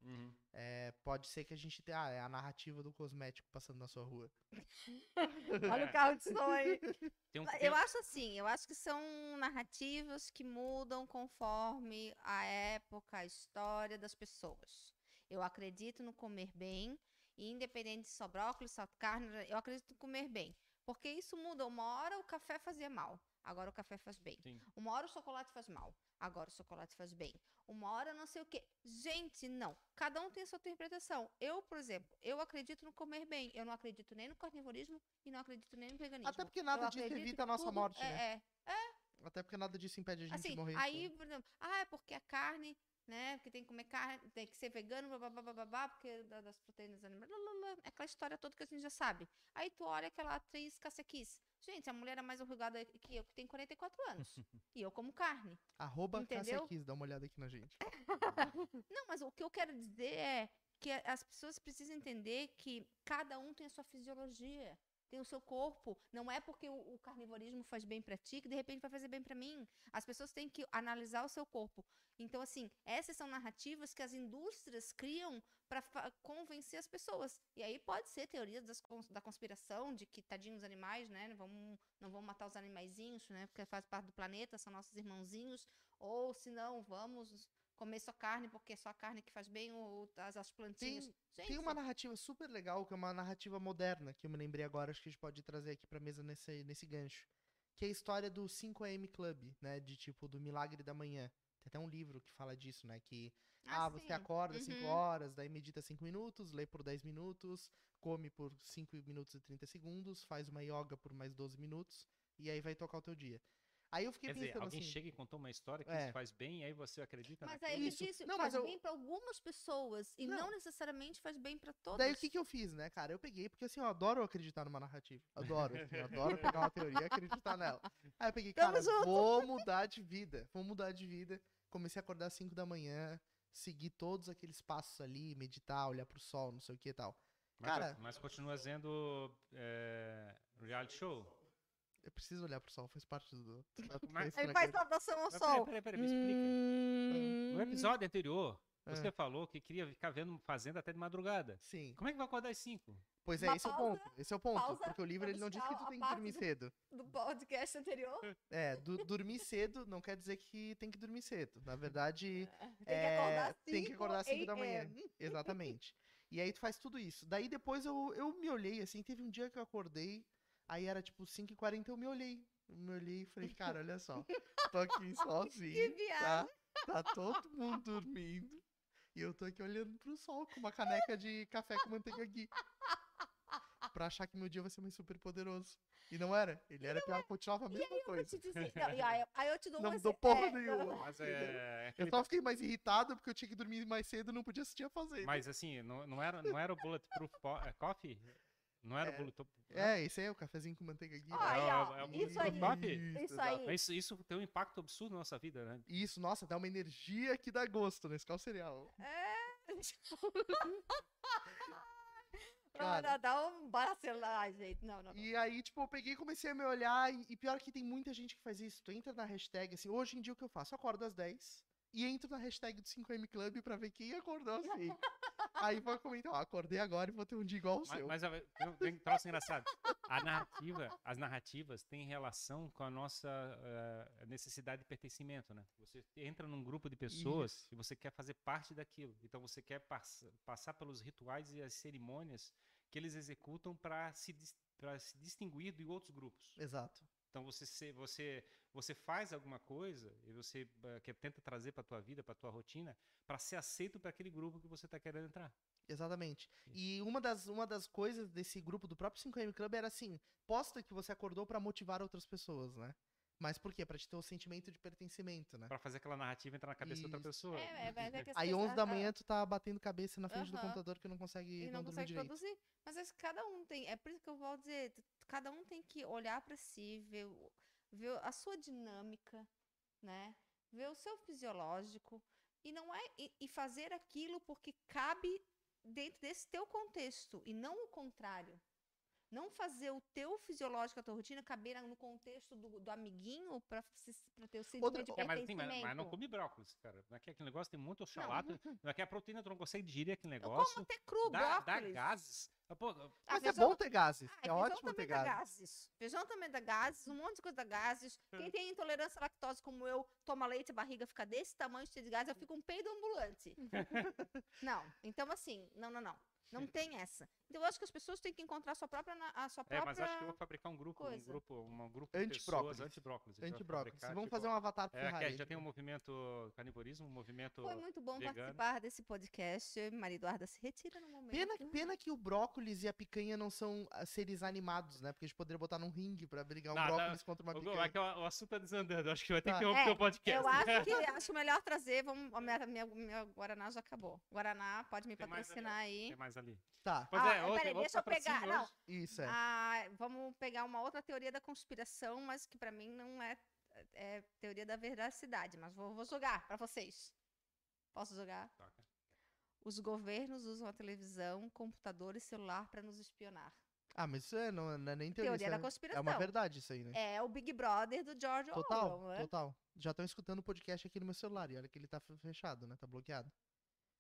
É, pode ser que a gente tenha. Ah, é a narrativa do cosmético passando na sua rua. Olha o carro de som aí. Tem um, tem Eu acho assim, eu acho que são narrativas que mudam conforme a época, a história das pessoas. Eu acredito no comer bem, e independente se só brócolis, só carne, eu acredito no comer bem. Porque isso muda. Uma hora o café fazia mal, agora o café faz bem. Sim. Uma hora o chocolate faz mal, agora o chocolate faz bem. Uma hora não sei o quê. Gente, não. Cada um tem a sua interpretação. Eu, por exemplo, eu acredito no comer bem. Eu não acredito nem no carnivorismo e não acredito nem no veganismo. Até porque nada Eu disso evita a nossa tudo morte, é, né? É, Até porque nada disso impede a gente assim, de morrer. aí, por exemplo, ah, é porque a carne, né, porque tem que comer carne, tem que ser vegano, blá, blá, blá, blá, blá, blá, porque da- das proteínas animais, blá, blá, blá, é aquela história toda que a gente já sabe. Aí tu olha aquela atriz Cacequis. Gente, a mulher é mais enrugada que eu, que tem 44 anos. e eu como carne. Arroba Entendeu? Kiss, dá uma olhada aqui na gente. Não, mas o que eu quero dizer é que as pessoas precisam entender que cada um tem a sua fisiologia, tem o seu corpo. Não é porque o, o carnivorismo faz bem pra ti que de repente vai fazer bem pra mim. As pessoas têm que analisar o seu corpo. Então, assim, essas são narrativas que as indústrias criam para convencer as pessoas. E aí pode ser teorias das da conspiração, de que tadinhos animais, né? Vamos, não vamos matar os animaizinhos, né? Porque faz parte do planeta, são nossos irmãozinhos. Ou se não, vamos comer só carne porque é só a carne que faz bem ou as, as plantinhas. Gente, Tem uma narrativa super legal, que é uma narrativa moderna, que eu me lembrei agora, acho que a gente pode trazer aqui pra mesa nesse, nesse gancho. Que é a história do 5am Club, né? De tipo, do milagre da manhã. Tem até um livro que fala disso, né? Que, ah, você sim. acorda 5 Uhum. horas, daí medita 5 minutos, lê por 10 minutos, come por 5 minutos e 30 segundos, faz uma yoga por mais 12 minutos, e aí vai tocar o teu dia. Aí eu fiquei Quer dizer, pensando alguém assim... chega e contou uma história que É. faz bem, e aí você acredita Mas naquilo? aí ele Isso. disse, Não, faz mas eu- bem pra algumas pessoas e Não. não, necessariamente faz bem pra todas. Daí o que, que eu fiz, né, cara? Eu peguei, porque assim, eu adoro acreditar numa narrativa. Adoro. assim, eu adoro pegar uma teoria e acreditar nela. Aí eu peguei, Tamo cara, junto. vou mudar de vida. Vou mudar de vida. Comecei a acordar às 5 da manhã, seguir todos aqueles passos ali, meditar, olhar pro sol, não sei o que e tal. Mas, cara- mas continua sendo é, reality show. Eu preciso olhar pro sol, faz parte do. Mas- Ele faz saudação ao sol. Peraí, peraí, peraí, me explica. Hum, No episódio anterior, É. você falou que queria ficar vendo Fazenda até de madrugada. Sim. Como é que vai acordar às 5? Pois é, Uma esse é o pausa- ponto. Esse é o ponto. pausa Porque o livro ele não diz que tu tem que dormir do- cedo. do podcast anterior. É, du- dormir cedo não quer dizer que tem que dormir cedo. Na verdade, Tem que É, acordar 5 tem que acordar às 5 da manhã. AM. Exatamente. E aí tu faz tudo isso. Daí depois eu, eu me olhei, assim, teve um dia que eu acordei, aí era tipo 5h40, eu me olhei. Eu me olhei e falei, cara, olha só, tô aqui Que sozinho, tá? viagem. Tá todo mundo dormindo. E eu tô aqui olhando pro sol com uma caneca de café com manteiga aqui. Pra achar que meu dia vai ser mais super poderoso. E não era. Ele era pior, continuava a mesma Eu vou coisa. te dizer, não, aí, aí eu te dou Não um exemplo. porra é, nenhuma. Mas é. é Eu só fiquei mais irritado porque eu tinha que dormir mais cedo e não podia assistir a Fazenda. Mas assim, não, não, era, não era o Bulletproof é, Coffee? Não era É. É, esse aí é o cafezinho com manteiga aqui. Ó, É o- é o isso aí. Isso exato. aí. Mas Isso, isso tem um impacto absurdo na nossa vida, né? Isso, nossa, dá uma energia que dá gosto nesse cal cereal. Cara. Cara, dá um baracelar, gente. Não, não, não. E aí, tipo, eu peguei e comecei a me olhar. E, e pior que tem muita gente que faz isso. Tu entra na hashtag, assim, hoje em dia o que eu faço? Eu acordo às 10 e entro na hashtag do 5M Club pra ver quem acordou assim. aí vou comentar, ó, acordei agora e vou ter um dia igual o Mas, seu. mas tem um- troço engraçado. A narrativa, as narrativas têm relação com a nossa eh, necessidade de pertencimento, né? Você entra num grupo de pessoas Isso. e você quer fazer parte daquilo. Então você quer pass- passar pelos rituais e as cerimônias que eles executam para se, pra se distinguir de outros grupos. Exato. Então você se- você você faz alguma coisa e você eh, que tenta trazer para tua vida, para tua rotina, para ser aceito para aquele grupo que você está querendo entrar. Exatamente. E uma das, uma das coisas desse grupo do próprio 5M Club era assim: posta que você acordou pra motivar outras pessoas, né? Mas por quê? Pra te ter o sentimento de pertencimento, né? Para fazer aquela narrativa entrar na cabeça de outra Isso. pessoa. É, é, mas é que Aí pessoas- 11 da manhã tu tá batendo cabeça na frente do Aham. computador que não consegue e não, não consegue direito. produzir. Mas acho cada um tem. É por isso que eu vou dizer, cada um tem que olhar pra si, ver, ver a sua dinâmica, né? Ver o seu fisiológico e não é e, e fazer aquilo porque cabe dentro desse teu contexto e não o contrário. Não fazer o teu fisiológico, a tua rotina caber no contexto do, do amiguinho pra ter o sentimento de É, mas, assim, mas, mas não come brócolis, cara. Não é que aquele negócio tem muito oxalato. Não é que a proteína tu não consegue digerir aquele Eu como negócio. até cru, Dá, dá gases. Ah, pô, Ah, Mas é bom ter gases. Ah, é ótimo ter gases. gases. Feijão também dá gases, um monte de coisa dá gases. É. Quem tem intolerância à lactose como eu, toma leite, a barriga fica desse tamanho, cheia de gases, eu fico um peido ambulante. não, então assim, não, não, não. Não tem essa. Então eu acho que as pessoas têm que encontrar a sua própria, a sua é, própria... mas acho que eu vou fabricar um grupo, um coisa. grupo, um grupo de Anti-brócolis. pessoas anti-brócolis. Vai Antibrócolis. Vamos tipo, fazer um avatar pro É, Ferrari. já tem um movimento caniborismo, um movimento. Foi muito bom vegano. participar desse podcast. Maria Eduarda se retira no momento. Pena, pena que o brócolis e a picanha não são ah, seres animados, né? Porque a gente poderia botar num ringue pra brigar um Não, não. brócolis contra uma picanha. é que o, o assunto tá desandando. Acho que vai ter Tá. que interromper É, o podcast. Eu acho que acho melhor trazer. Vamos, a minha, minha, meu Guaraná já acabou. Guaraná, pode me Tem mais ali, patrocinar aí. Tem mais ali. Tá, Pois Ah, é, outro, peraí, deixa eu pegar. Não, isso é. Ah, vamos pegar uma outra teoria da conspiração, mas que pra mim não é, é teoria da veracidade, mas vou, vou jogar pra vocês. Posso jogar? Toca. Os governos usam a televisão, computador e celular pra nos espionar. Ah, mas isso é, não, não é nem teoria. Teoria isso da é, conspiração. é uma verdade isso aí, né? É o Big Brother do George Total, Orwell, né? total. Já estão escutando o podcast aqui no meu celular e olha que ele tá fe- fechado, né? Tá bloqueado.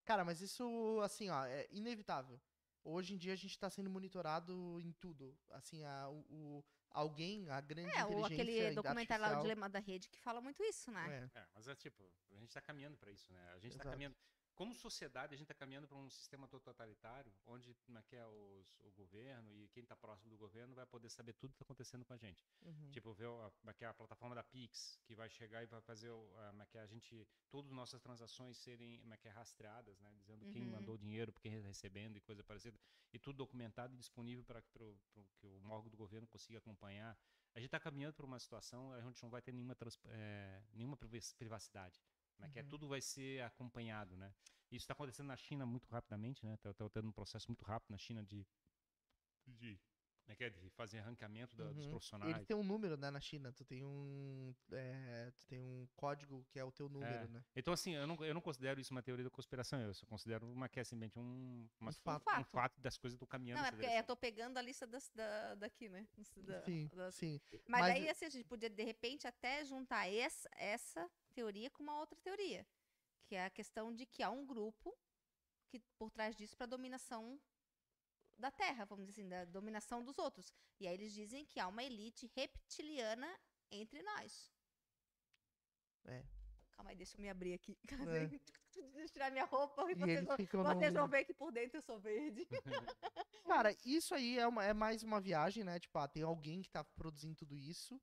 Cara, mas isso, assim, ó, é inevitável. Hoje em dia a gente tá sendo monitorado em tudo. Assim, a, o, o- alguém, a grande É, ou aquele inteligência documentário lá, o Dilema da Rede, que fala muito isso, né? É, É, mas é tipo, a gente está caminhando para isso, né? A gente está caminhando. Como sociedade, a gente está caminhando para um sistema totalitário, onde é é os, o governo e quem está próximo do governo vai poder saber tudo que está acontecendo com a gente. uhum. Tipo, ver a, é que é a plataforma da Pix, que vai chegar e vai fazer a, é que é a gente, todas as nossas transações serem é que é, rastreadas, né? Dizendo quem Uhum. mandou o dinheiro, por quem está recebendo e coisa parecida. E tudo documentado e disponível para que o órgão do governo consiga acompanhar. A gente está caminhando para uma situação onde a gente não vai ter nenhuma, eh, nenhuma privac- privacidade. Como é que é? Uhum. Tudo vai ser acompanhado, né? Isso está acontecendo na China muito rapidamente, né? Está tendo um processo muito rápido na China de, de, como é que é? de fazer arrancamento da- dos Uhum. profissionais. Eles têm um número, né, na China. Tu tem um, é, tu tem um código que é o teu número, É. né? Então, assim, eu não, eu não considero isso uma teoria da conspiração, eu só considero uma que é simplesmente um, uma- Um fato. um fato das coisas do caminhando. Não, é porque eu direção. tô pegando a lista das, da, daqui, né? Da- sim, das- sim. Mas, Mas- aí, assim, a gente podia, de repente, até juntar essa, essa teoria com uma outra teoria. Que é a questão de que há um grupo que por trás disso para dominação da Terra, vamos dizer assim, da dominação dos outros. E aí eles dizem que há uma elite reptiliana entre nós. É. Calma aí, deixa eu me abrir aqui. É. Deixa eu tirar minha roupa e, E vocês, vão, ficam vocês no- vão ver que por dentro eu sou verde. Cara, isso aí é, uma- é mais uma viagem, né? Tipo, ah, tem alguém que tá produzindo tudo isso.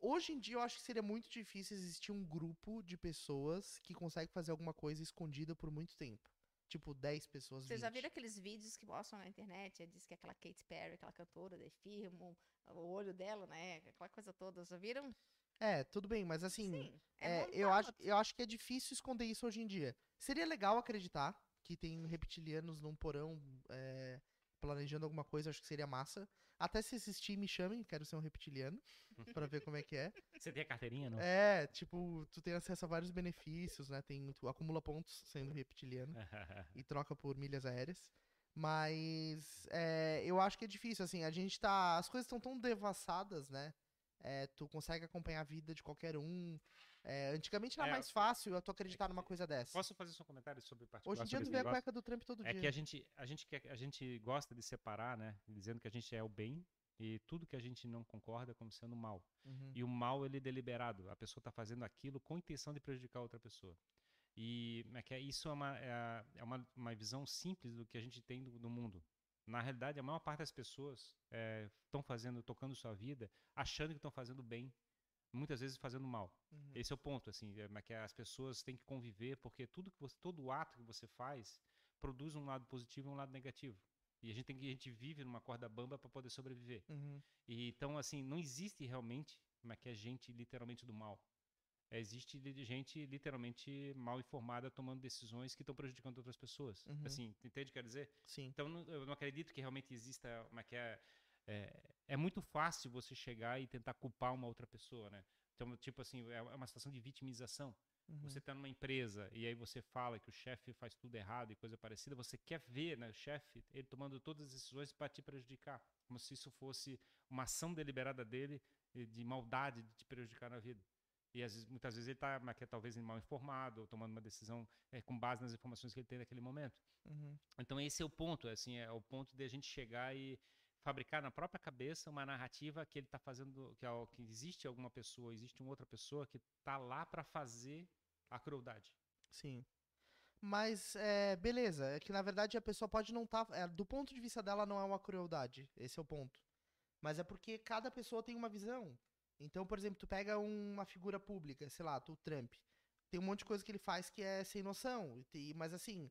Hoje em dia eu acho que seria muito difícil existir um grupo de pessoas que consegue fazer alguma coisa escondida por muito tempo. Tipo, 10 pessoas, Vocês já 20. viram aqueles vídeos que mostram na internet? Diz que aquela Katy Perry, aquela cantora, daí filmam o olho dela, né? Aquela coisa toda. Já viram? É, tudo bem, mas assim, Sim. é, É, eu, acho, montado. eu acho que é difícil esconder isso hoje em dia. Seria legal acreditar que tem reptilianos num porão é, planejando alguma coisa, acho que seria massa. Até se assistir, me chamem, quero ser um reptiliano, pra ver como é que é. Você tem a carteirinha, não? É, tipo, tu tem acesso a vários benefícios, né? Tem, tu acumula pontos sendo reptiliano e troca por milhas aéreas. Mas é, eu acho que é difícil, assim, a gente tá. As coisas estão tão devassadas, né? É, tu consegue acompanhar a vida de qualquer um. É, antigamente era É, mais fácil tu acreditar numa coisa dessa. Posso fazer só um comentário sobre particular Hoje em dia tu vê a cueca do Trump todo É dia. que a gente, a gente quer, a gente gosta de separar, né? Dizendo que a gente é o bem e tudo que a gente não concorda como sendo mal. Uhum. E o mal ele é deliberado. A pessoa está fazendo aquilo com intenção de prejudicar outra pessoa. E é que é? isso é uma, é, é uma, uma visão simples do que a gente tem do, do mundo. Na realidade, a maior parte das pessoas estão fazendo, tocando sua vida, achando que estão fazendo bem, muitas vezes fazendo mal. Uhum. Esse é o ponto, assim, é que as pessoas têm que conviver, porque tudo que você, todo ato que você faz produz um lado positivo e um lado negativo. E a gente tem que a gente vive numa corda bamba para poder sobreviver. Uhum. E, então, assim, não existe realmente como é que é gente literalmente do mal. É, existe gente literalmente mal informada tomando decisões que estão prejudicando outras pessoas. Uhum. Assim, entende o que quer dizer? Sim. Então, não- eu não acredito que realmente exista como é que é, é. É muito fácil você chegar e tentar culpar uma outra pessoa, né? Então, tipo assim, é é uma situação de vitimização. Uhum. Você está numa empresa e aí você fala que o chefe faz tudo errado e coisa parecida, você quer ver né, o chefe ele tomando todas as decisões para te prejudicar, como se isso fosse uma ação deliberada dele eh, de maldade de te prejudicar na vida. E às vezes, muitas vezes ele está talvez mal informado ou tomando uma decisão eh, com base nas informações que ele tem naquele momento. Uhum. Então esse é o ponto, assim, é o ponto de a gente chegar e fabricar na própria cabeça uma narrativa que ele está fazendo, que, é que existe alguma pessoa, existe uma outra pessoa que está lá para fazer a crueldade. Sim. Mas, é, beleza, é que na verdade a pessoa pode não estar. do ponto de vista dela, não é uma crueldade. Esse é o ponto. Mas é porque cada pessoa tem uma visão. Então, por exemplo, tu pega uma figura pública, sei lá, tu Trump. Tem um monte de coisa que ele faz que é sem noção. Mas assim,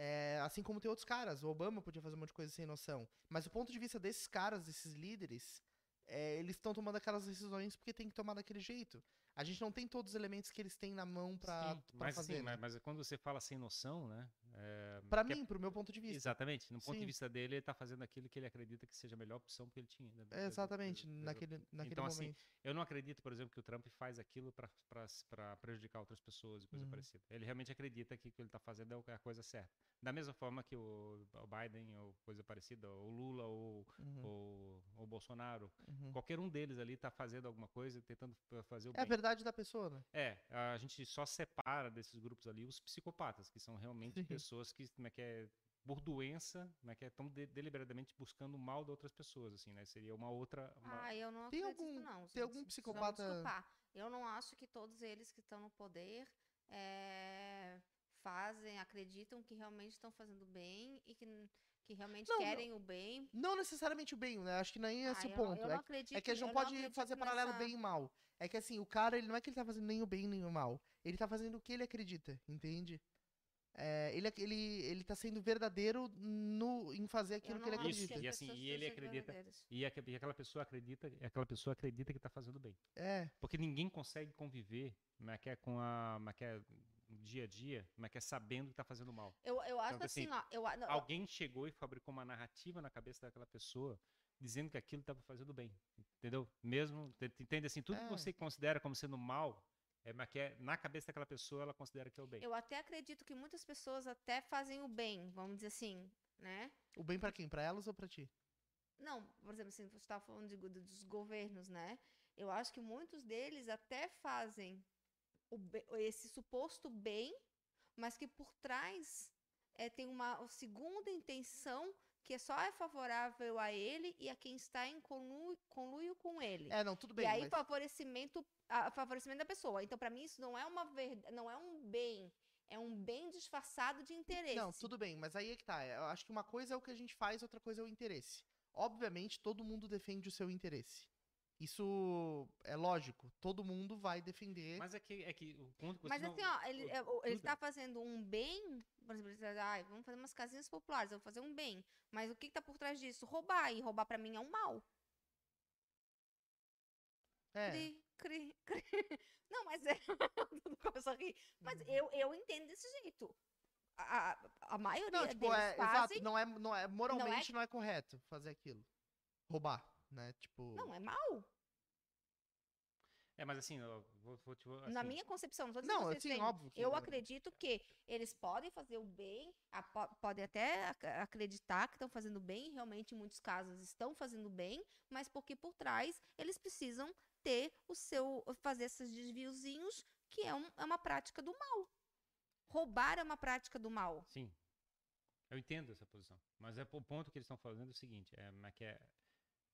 é, assim como tem outros caras. O Obama podia fazer um monte de coisa sem noção. Mas do ponto de vista desses caras, desses líderes, é, eles estão tomando aquelas decisões porque tem que tomar daquele jeito. A gente não tem todos os elementos que eles têm na mão pra, Sim, pra mas, fazer. assim, né? mas, mas quando você fala sem noção, né? é, Que é- mim, pro meu ponto de vista. Exatamente. No ponto Sim. de vista dele, ele está fazendo aquilo que ele acredita que seja a melhor opção que ele tinha. né, É, exatamente, exa- exa- naquele, naquele Então, assim, momento. Eu não acredito, por exemplo, que o Trump faz aquilo para prejudicar outras pessoas e coisa Uhum. parecida. Ele realmente acredita que o que ele está fazendo é o- é a coisa certa. Da mesma forma que o, o Biden ou coisa parecida, ou o Lula ou, Uhum, ou, ou o Bolsonaro, uhum. qualquer um deles ali está fazendo alguma coisa, tentando fa- fazer o É a bem. verdade da pessoa, né? É, a gente só separa desses grupos ali os psicopatas, que são realmente Sim. pessoas que, como é que é, por doença, né, que é tão de- deliberadamente buscando o mal de outras pessoas, assim, né? Seria uma outra. uma- Ah, eu não Tem acredito, algum- não. tem algum psicopata- desculpar. Eu não acho que todos eles que estão no poder eh, fazem, acreditam que realmente estão fazendo bem e que, que realmente Não, não. querem o bem. Não necessariamente o bem, né? Acho que nem é Ah, esse o eu não- ponto. eu É não acredito, É que a gente eu não pode fazer paralelo nessa- bem e mal. É que assim, o cara, ele não é que ele tá fazendo nem o bem nem o mal. Ele tá fazendo o que ele acredita, entende? É, ele, ele, ele tá sendo verdadeiro no, em fazer Eu aquilo que ele Isso, acredita. as e assim, e ele acredita-. E, aque- e aquela pessoa acredita, e aquela pessoa acredita que está fazendo bem. É, Porque ninguém consegue conviver, mas que é com a, mas que é no dia a dia, mas que é sabendo que está fazendo mal. Eu, eu acho Então, que assim, assim, ó, eu, a- não, Alguém chegou e fabricou uma narrativa na cabeça daquela pessoa dizendo que aquilo estava fazendo bem, entendeu? Mesmo, te- entende assim, tudo que É. você considera como sendo mal, é, mas que é, na cabeça daquela pessoa ela considera que é o bem. eu até acredito que muitas pessoas até fazem o bem, vamos dizer assim, né? o bem pra quem? Pra elas ou pra ti? Não, por exemplo, assim, você estava falando de dos governos, né? Eu acho que muitos deles até fazem o be- esse suposto bem, mas que por trás é, tem uma segunda intenção que só é favorável a ele e a quem está em conluio, conluio com ele. É, não, tudo bem. e aí mas- favorecimento, a, favorecimento da pessoa. Então, para mim, isso não é uma verdade, não é um bem, é um bem disfarçado de interesse. Não, tudo bem, mas aí é que tá. Eu acho que uma coisa é o que a gente faz, outra coisa é o interesse. Obviamente, todo mundo defende o seu interesse. Isso é lógico, todo mundo vai defender. Mas é que, é que o Mas não- assim, ó, ele, é, ele tudo tá fazendo um bem, por exemplo, ele diz, "Ai, vamos fazer umas casinhas populares, eu vou fazer um bem. Mas o que, que tá por trás disso? Roubar, e roubar pra mim é um mal. é, Cri, cri, cri. Não, mas é. Começa a rir. Mas Uhum. eu, eu entendo desse jeito. A, a, maioria não, tipo, deles é, fazem. exato, não é, não é, moralmente não é correto fazer aquilo. Roubar, né? Tipo, Não, é mal. É, mas assim, eu vou, vou te Na assim, minha concepção, não não, que vocês assim, têm. óbvio que Eu acredito que eles podem fazer o bem, a- po- podem até ac- acreditar que estão fazendo bem, realmente em muitos casos estão fazendo bem, mas porque por trás eles precisam ter o seu, fazer esses desviozinhos, que é, um- é uma prática do mal. Roubar é uma prática do mal. Sim. Eu entendo essa posição. Mas é o ponto que eles estão fazendo é o seguinte: é, é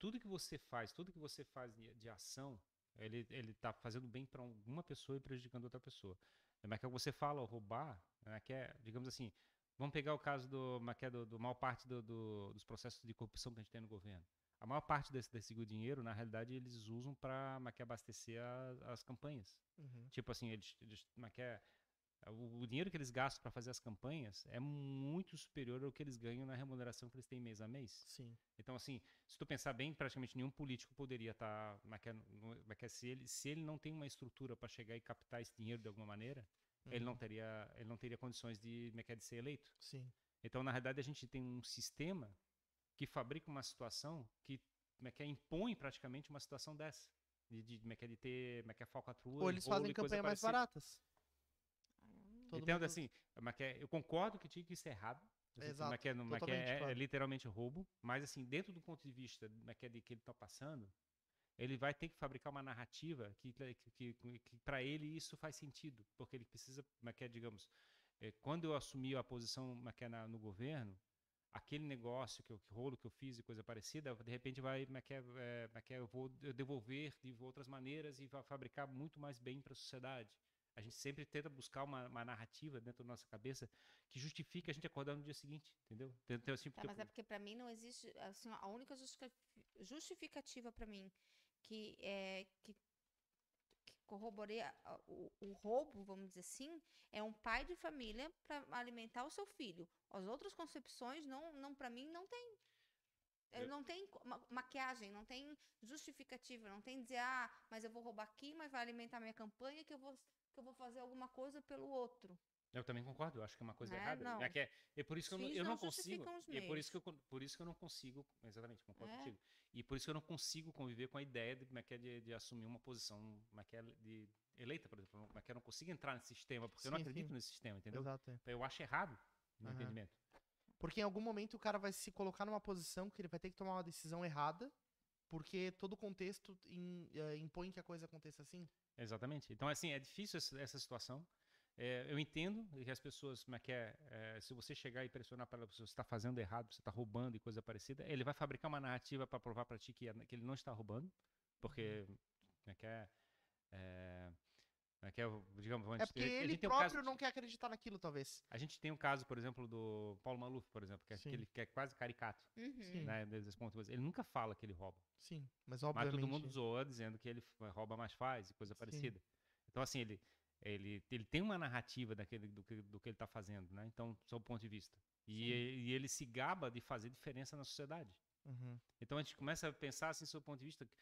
tudo que você faz, tudo que você faz de, ação, ele, ele tá fazendo bem para alguma pessoa e prejudicando outra pessoa. É, Mas que você fala roubar, né, que é, digamos assim, vamos pegar o caso do, mas que é do, do maior parte do- do- dos processos de corrupção que a gente tem no governo. A maior parte desse, desse dinheiro, na realidade, eles usam para abastecer as, as campanhas. Uhum. Tipo assim, eles, eles que é, o, o dinheiro que eles gastam para fazer as campanhas é muito superior ao que eles ganham na remuneração que eles têm mês a mês. Sim. Então, assim, se tu pensar bem, praticamente nenhum político poderia estar. é- mas que é se, ele, se ele não tem uma estrutura para chegar e captar esse dinheiro de alguma maneira, ele não Uhum. teria, ele não teria condições de, é é, de ser eleito. Sim. Então, na realidade, a gente tem um sistema que fabrica uma situação que, é que é, impõe praticamente uma situação dessa. De, de, é é, de ter é é, falcatrua. Ou eles fazem e coisa campanha mais baratas. Todo Então, mundo- assim, mas que é- eu concordo que tinha que é errado. assim, Exato, mas que é, mas que é- é claro. literalmente roubo. Mas, assim, dentro do ponto de vista mas que é de que ele está passando, ele vai ter que fabricar uma narrativa que, que, que, que para ele isso faz sentido. Porque ele precisa, mas que é, digamos, é, quando eu assumi a posição mas que é na- no governo, aquele negócio que eu que rolo que eu fiz e coisa parecida, de repente vai, mas que é, é, mas que é, eu vou devolver de outras maneiras e vai fabricar muito mais bem para a sociedade. A gente sempre tenta buscar uma, uma narrativa dentro da nossa cabeça que justifique a gente acordar no dia seguinte, entendeu? Então, assim, Tá, porque- mas é porque pra mim não existe, assim, a única justifica- justificativa pra mim que é que, que corroborei a- a- o, o roubo, vamos dizer assim, é um pai de família para alimentar o seu filho. As outras concepções não, não para mim não tem Eu- não tem maquiagem, não tem justificativa, não tem dizer, ah, mas eu vou roubar aqui, mas vai alimentar minha campanha que eu vou que eu vou fazer alguma coisa pelo outro. Eu também concordo, eu acho que é uma coisa Né? errada. Não. É, que é, é por isso que eu não, eu não não consigo. É por isso, que eu, por isso que eu não consigo. Exatamente, concordo É. contigo. E por isso que eu não consigo conviver com a ideia de, como é que é de, de assumir uma posição como é que é de eleita, por exemplo. Como é que eu não consigo entrar nesse sistema, porque eu não Sim, acredito sim. nesse sistema, entendeu? Exato. é. Eu acho errado no Aham. entendimento. Porque em algum momento o cara vai se colocar numa posição que ele vai ter que tomar uma decisão errada, porque todo o contexto im- eh, impõe que a coisa aconteça assim. Exatamente. Então, assim, é difícil essa, situação. é, eu entendo que as pessoas, como é que é, é, se você chegar e pressionar para ela, você está fazendo errado, você está roubando e coisa parecida, ele vai fabricar uma narrativa para provar para ti que, é- que ele não está roubando, porque, como é que é, é que é, digamos, a É gente- porque a ele tem um próprio caso- não quer acreditar naquilo, talvez. A gente tem um caso, por exemplo, do Paulo Maluf, por exemplo, que é, Sim. aquele que é quase caricato, Uhum. Né. Ele nunca fala que ele rouba. Sim, mas Mas obviamente. todo mundo zoa dizendo que ele f- rouba mais faz e coisa Sim. parecida. Então, assim, ele, ele, ele tem uma narrativa daquele, do, que, do que ele está fazendo, né? Então, do seu ponto de vista. E, e ele se gaba de fazer diferença na sociedade. Uhum. Então, a gente começa a pensar, assim, do seu ponto de vista, que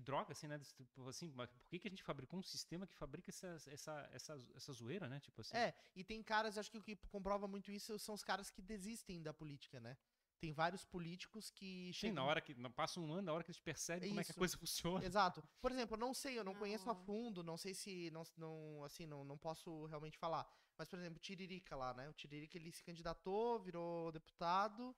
droga, assim, né? tipo, Assim, mas por que, que a gente fabricou um sistema que fabrica essa, essa, essa, essa zoeira, né? Tipo assim. É, e tem caras, acho que o que comprova muito isso são os caras que desistem da política, né? Tem vários políticos que Sim, chegam. na hora que. Passa um ano, na hora que eles percebem como é que a Isso. coisa funciona. Exato. Por exemplo, eu não sei, eu não conheço a Não. fundo, não sei se não, não assim, não, não posso realmente falar. Mas por exemplo, o Tiririca lá, né? O Tiririca ele se candidatou, virou deputado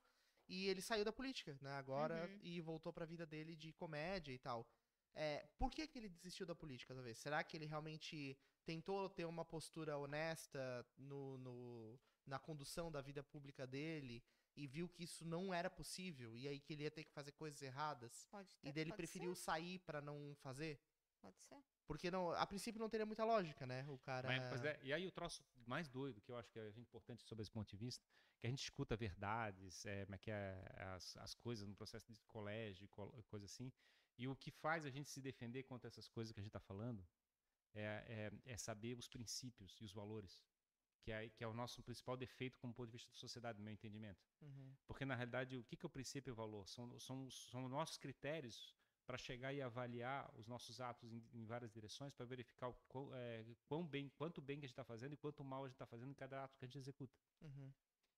e ele saiu da política, né? Agora Uhum. e voltou pra vida dele de comédia e tal. É, por que que ele desistiu da política, talvez? Será que ele realmente tentou ter uma postura honesta no, no- na condução da vida pública dele e viu que isso não era possível e aí que ele ia ter que fazer coisas erradas? Pode ter, E dele pode preferiu ser, sair pra não fazer? Pode ser. Porque não, a princípio não teria muita lógica, né? O cara. Mas, pois é, e aí o troço mais doido, que eu acho que é importante sobre esse ponto de vista, que a gente escuta verdades, é, como é que é, as, as coisas no processo de colégio, col- coisa assim, e o que faz a gente se defender contra essas coisas que a gente está falando é, é, é saber os princípios e os valores, que é, que é o nosso principal defeito como ponto de vista da sociedade, no meu entendimento. Uhum, Porque, na realidade, o que, que é o princípio e o valor? São, são, os- são os nossos critérios para chegar e avaliar os nossos atos em, em várias direções, para verificar o quão, é, quão bem, quanto bem que a gente está fazendo e quanto mal a gente está fazendo em cada ato que a gente executa. uhum.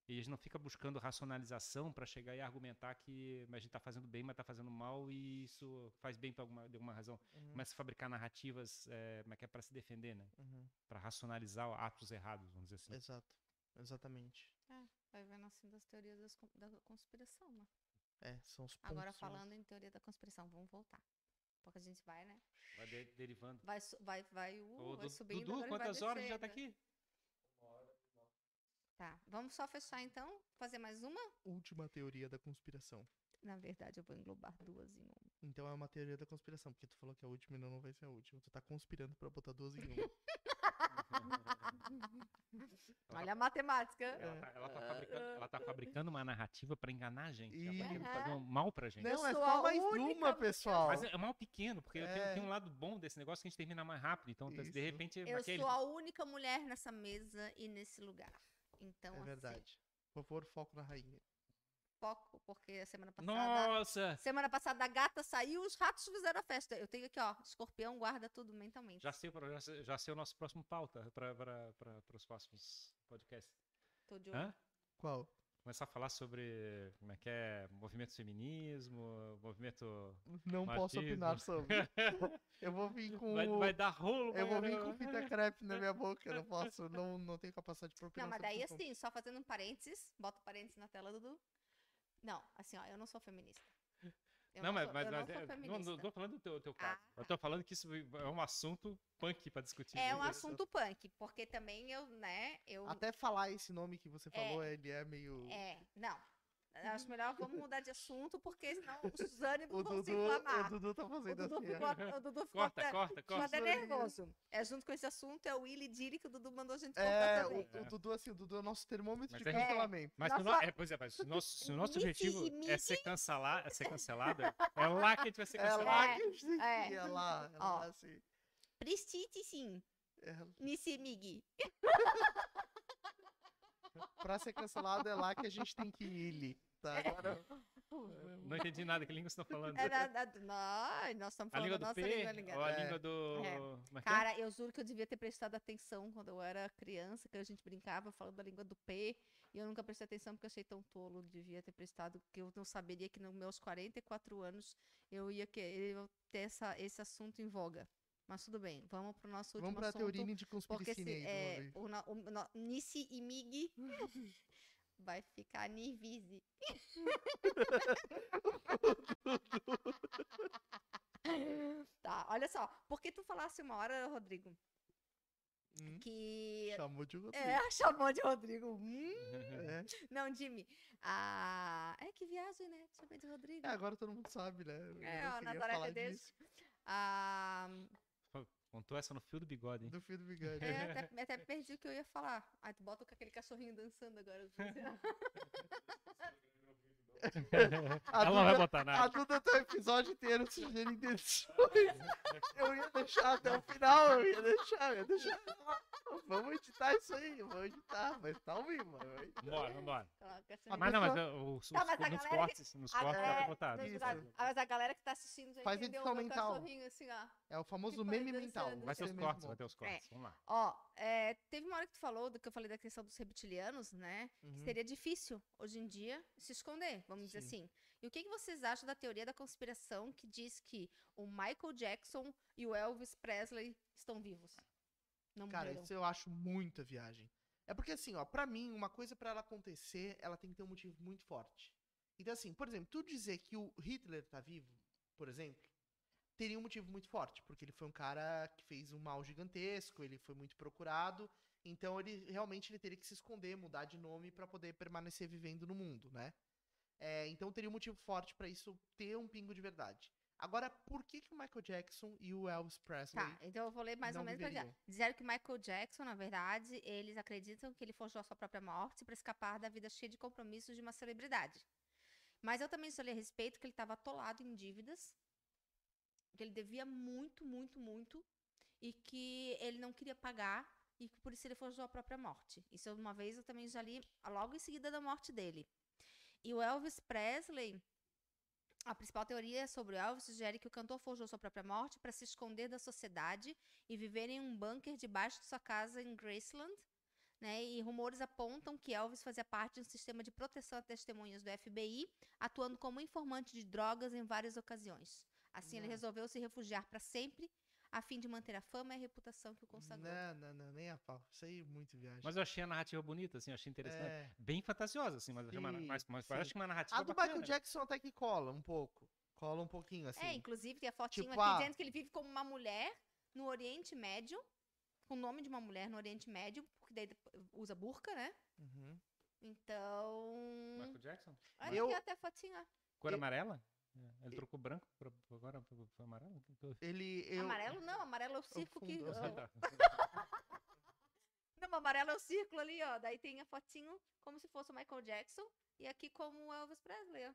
E a gente não fica buscando racionalização para chegar e argumentar que a gente está fazendo bem, mas está fazendo mal e isso faz bem por alguma, de alguma razão. Uhum, Começa a fabricar narrativas é, como é que é para se defender, né? uhum. Para racionalizar atos errados, vamos dizer assim. Exato. Exatamente. Vai vendo assim das teorias das da conspiração, né? É, são os pontos. Agora falando em teoria da conspiração, vamos voltar. Porque a gente vai, né? Vai de- derivando. Vai, vai, vai, uh, Ô, vai Du- subindo. Dudu, agora vai quantas horas já tá descendo. aqui? Tá, vamos só fechar então, fazer mais uma? Última teoria da conspiração. Na verdade, eu vou englobar duas em uma. Então é uma teoria da conspiração, porque tu falou que a última e não, vai ser a última. Tu tá conspirando pra botar duas em uma. Olha a matemática. Ela tá, ela tá fabricando, ela tá fabricando uma narrativa pra enganar a gente. Ela tá fazer um mal pra gente. Eu não, é sou só a mais única uma, pessoal. Mas é é mal pequeno, porque tem, É. tem um lado bom desse negócio que a gente termina mais rápido. Então, Isso. de repente, Eu aquele- sou a única mulher nessa mesa e nesse lugar. Então, É assim, verdade. Por favor, foco na rainha. foco, porque a semana passada. Nossa! Semana passada a gata saiu, os ratos fizeram a festa. Eu tenho aqui, ó, escorpião guarda tudo mentalmente. Já sei, já sei, já sei o nosso próximo pauta para os próximos podcasts. Tô de olho. Hã? Qual? Começar a falar sobre como é que é movimento feminismo, movimento. Não posso Machismo. opinar sobre. Eu vou vir com. Vai, o- vai dar rolo, Eu vou vir com fita crepe na minha boca. Eu não posso, não, não tenho capacidade de opinar Não, mas daí assim, só fazendo um parênteses, bota um parênteses na tela, Dudu. Não, assim, ó, eu não sou feminista. Eu Não, mas, sou, mas eu não mas sou é- não, feminista. não tô falando do teu, teu caso. Ah, Eu tô falando que isso é um assunto punk pra discutir. É um Isso. assunto punk, porque também eu, né, eu... Até falar esse nome que você É. falou, ele é meio. É, não. Acho melhor vamos mudar de assunto, porque senão os ânimos O vão se Dudu, inflamar. o Dudu tá O fazendo Dudu assim. ficou, o Dudu ficou Corta, até, corta, corta. até nervoso. É, junto com esse assunto, é o Willy Diri que o Dudu mandou a gente cortar É, também. o, o Dudu, assim, o Dudu é o nosso termômetro Mas de é- cancelamento. Mas se o Nossa- no- é, pois é, mas se o nosso, se o nosso objetivo é ser, cancelar, é ser cancelado, é lá que a gente vai ser É cancelado. lá É, que a gente tem que é. ir, é lá, é Ó. lá, assim. Prestite sim, É, Nisse Migi. pra ser cancelado é lá que a gente tem que ir, tá? Agora, Não entendi nada, que língua você tá falando? É da, nós, nós estamos A falando língua da do nossa P língua. ou a É. língua do... É. como é que é? Cara, eu juro que eu devia ter prestado atenção quando eu era criança, que a gente brincava falando da língua do P, e eu nunca prestei atenção porque eu achei tão tolo, devia ter prestado, porque eu não saberia que nos meus 44 anos eu ia querer ter essa, esse assunto em voga. Mas tudo bem, vamos pro nosso último vamos pra assunto. teoria de Porque se, aí, é, o, o, Nissi e Mig vai ficar Nivise. tá, olha só. Por que tu falasse uma hora, Rodrigo? Hum, que... Chamou de Rodrigo. É, chamou de Rodrigo. Hum, É. Não, Jimmy. Ah, é que viagem, né? Chamei de Rodrigo. É, agora todo mundo sabe, né? Eu É, queria Nazaré falar Tedesco. disso, Ah, Contou essa no fio do bigode, hein? Do filho do bigode. é, até, até perdi o que eu ia falar. Aí tu bota com aquele cachorrinho dançando agora. A Ela não vai Duda- botar A nada. Duda tá o episódio inteiro sugerindo intenções. Eu ia deixar até o final, eu ia deixar, eu ia deixar. Vamos editar isso aí, vamos editar, mas tá ao vivo. mano. Vambora, vambora. Coloca assim. A Mas não, mas uh, os, Tá, os- mas a nos galera cortes, nos a- cortes dá é, pra botar. Mas Isso. a- mas a galera que tá assistindo já Faz entendeu edição o meu mental. cachorrinho assim, ó. É o famoso meme foi mental. dançando. Vai ter os mesmo cortes, vai ter os cortes. Vamos lá. Ó, é, teve uma hora que tu falou do que eu falei da questão dos reptilianos, né? Que Uhum. seria difícil, hoje em dia, se esconder, vamos dizer Sim. assim. E o que, que vocês acham da teoria da conspiração que diz que o Michael Jackson e o Elvis Presley estão vivos? Não Cara, morreram. isso eu acho muita viagem. É porque assim, ó, pra mim, uma coisa pra ela acontecer, ela tem que ter um motivo muito forte. Então assim, por exemplo, tu dizer que o Hitler tá vivo, por exemplo, teria um motivo muito forte, porque ele foi um cara que fez um mal gigantesco, ele foi muito procurado, então ele realmente ele teria que se esconder, mudar de nome pra poder permanecer vivendo no mundo, né? É, então teria um motivo forte pra isso ter um pingo de verdade. Agora, por que, que o Michael Jackson e o Elvis Presley Tá, então eu vou ler mais ou menos pra viveriam. dizer. Disseram que Michael Jackson, na verdade, eles acreditam que ele forjou a sua própria morte para escapar da vida cheia de compromissos de uma celebridade. Mas eu também só li a respeito que ele estava atolado em dívidas, que ele devia muito, muito, muito, e que ele não queria pagar, e que por isso ele forjou a própria morte. Isso uma vez eu também já li logo em seguida da morte dele. E o Elvis Presley, a principal teoria sobre o Elvis sugere que o cantor forjou sua própria morte para se esconder da sociedade e viver em um bunker debaixo de sua casa em Graceland. Né? E rumores apontam que Elvis fazia parte de um sistema de proteção a testemunhas do FBI, atuando como informante de drogas em várias ocasiões. Assim, ele Nossa. resolveu se refugiar para sempre, a fim de manter a fama e a reputação que o consagrou. Não, não, não, nem a pau. Isso aí é muito viagem. Mas eu achei a narrativa bonita, assim, eu achei interessante. É. Bem fantasiosa, assim, mas, achei uma- Sim, mas, mas sim. acho que uma narrativa A do bacana. Michael Jackson até que cola um pouco. Cola um pouquinho, assim. É, inclusive tem a fotinho Tipo, aqui ah. dizendo que ele vive como uma mulher no Oriente Médio, com o nome de uma mulher no Oriente Médio, porque daí usa burca, né? Uhum. Então. Michael Jackson? Olha Eu- aqui até a fotinha. Cor Eu- amarela? É, Ele trocou branco pra, agora foi foi amarelo? Ele. Eu... Amarelo não, amarelo é o círculo que. Não, amarelo é o círculo ali, ó. Daí tem a fotinho como se fosse o Michael Jackson. E aqui como o Elvis Presley, ó.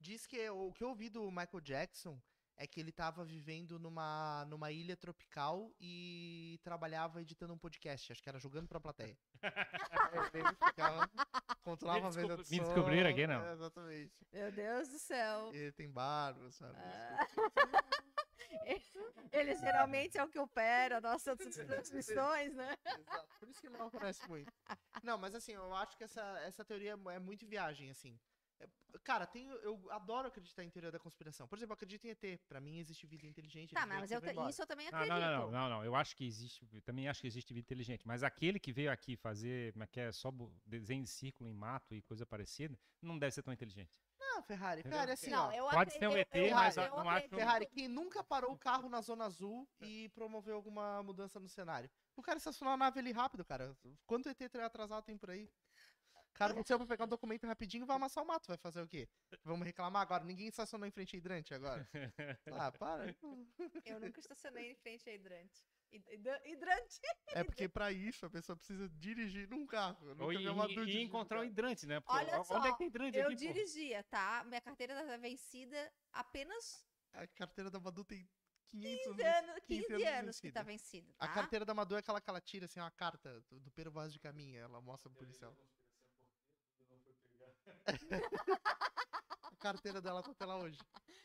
Diz que o que eu ouvi do Michael Jackson é que ele tava vivendo numa, numa ilha tropical e trabalhava editando um podcast. Acho que era jogando pra plateia. Ele ficava, controlava a venda do me descobriram aqui, não? É, exatamente. Meu Deus do céu. Ele tem barba, sabe? Ah. Ele geralmente é o que opera nossas transmissões, né? Exato. Por isso que ele não aparece muito. Não, mas assim, eu acho que essa, essa teoria é muito viagem, assim. É, Cara, tem, eu adoro acreditar em teoria da conspiração. Por exemplo, eu acredito em ET. Pra mim existe vida inteligente. Tá, mas eu, isso eu também acredito. não, não, não, não, não. Eu acho que existe, eu também acho que existe vida inteligente. Mas aquele que veio aqui fazer, como é que é, só desenho de círculo em mato e coisa parecida, não deve ser tão inteligente. Não, Ferrari. Ferrari, assim, Não, ó. Pode ser um acredito- ET, eu- mas eu eu não acho- Ferrari, quem nunca parou o carro na zona azul e promoveu alguma mudança no cenário? O cara estacionou a nave ali rápido, cara. Quanto ET atrasado tem por aí? O cara desceu pra pegar um documento rapidinho vai amassar o mato. Vai fazer o quê? Vamos reclamar agora? Ninguém estacionou em frente a hidrante agora. Ah, para. Eu nunca estacionei em frente a hidrante. Hid- hid- Hidrante? É porque pra isso a pessoa precisa dirigir num carro. Eu Ou e, e- e encontrar um hidrante, né? Porque Olha onde é só, que tem hidrante Eu aqui, pô? dirigia, tá? Minha carteira tá vencida apenas A carteira da Madu tem 500 15 anos. anos, 15 15 anos anos que tá vencida. vencida, A tá? carteira da Madu é aquela que ela tira, assim, uma carta do, do Pero Vaz de Caminha. Ela mostra pro policial. A carteira dela tá até lá hoje.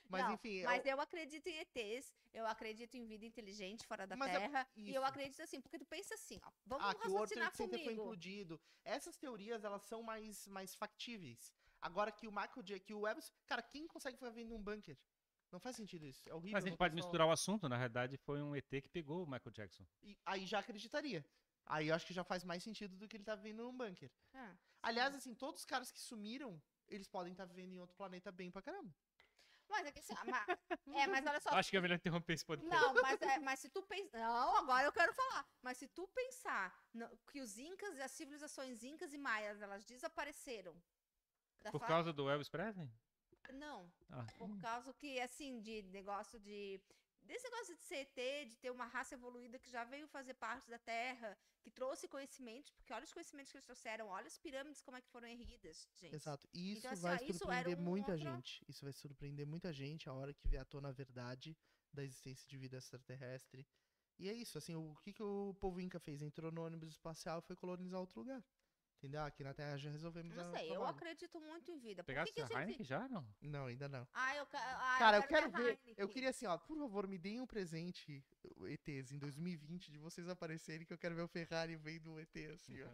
Mas Não, enfim, é Mas o- eu acredito em ETs, eu acredito em vida inteligente fora da Mas é- Terra. E eu acredito assim, porque tu pensa assim, ó. Vamos ah, que o World raciocinar Trade Center foi implodido. Essas teorias, elas são mais, mais factíveis. Agora que o Michael J, que o Elvis... Cara, quem consegue ficar vendo um bunker? Não faz sentido isso. É horrível. Mas a gente não pode misturar o assunto, na realidade foi um ET que pegou o Michael Jackson. E aí já acreditaria. Aí eu acho que já faz mais sentido do que ele tá vivendo num bunker. Ah. Aliás, assim, todos os caras que sumiram, eles podem estar vivendo em outro planeta bem pra caramba. Mas é que assim, é, mas olha só. Acho que é melhor interromper esse podcast. Não, mas, é, mas se tu pensar. Não, agora eu quero falar. Mas se tu pensar no- que os incas e as civilizações incas e maias, elas desapareceram. Por fa- causa do Elvis Presley? Não. Ah. Por causa que, assim, de negócio de. Desse negócio de CT, de ter uma raça evoluída que já veio fazer parte da Terra, que trouxe conhecimentos, porque olha os conhecimentos que eles trouxeram, olha as pirâmides como é que foram erguidas, gente. Exato. E isso Então, assim, vai ó, isso surpreender um muita outro- gente. Isso vai surpreender muita gente a hora que vier à tona a verdade da existência de vida extraterrestre. E é isso, assim, o que, que o povo Inca fez? Entrou no ônibus espacial e foi colonizar outro lugar. Entendeu? Aqui na Terra já resolvemos Não sei, eu acredito muito em vida. Que Pegasse que a Heineken já, não? Não, ainda não. Ah, eu, ah, Cara, eu quero minha ver. Eu Heineken. queria assim, ó, por favor, me deem um presente, o ETs, em 2020, de vocês aparecerem, que eu quero ver o Ferrari vendo o ET, assim, ó.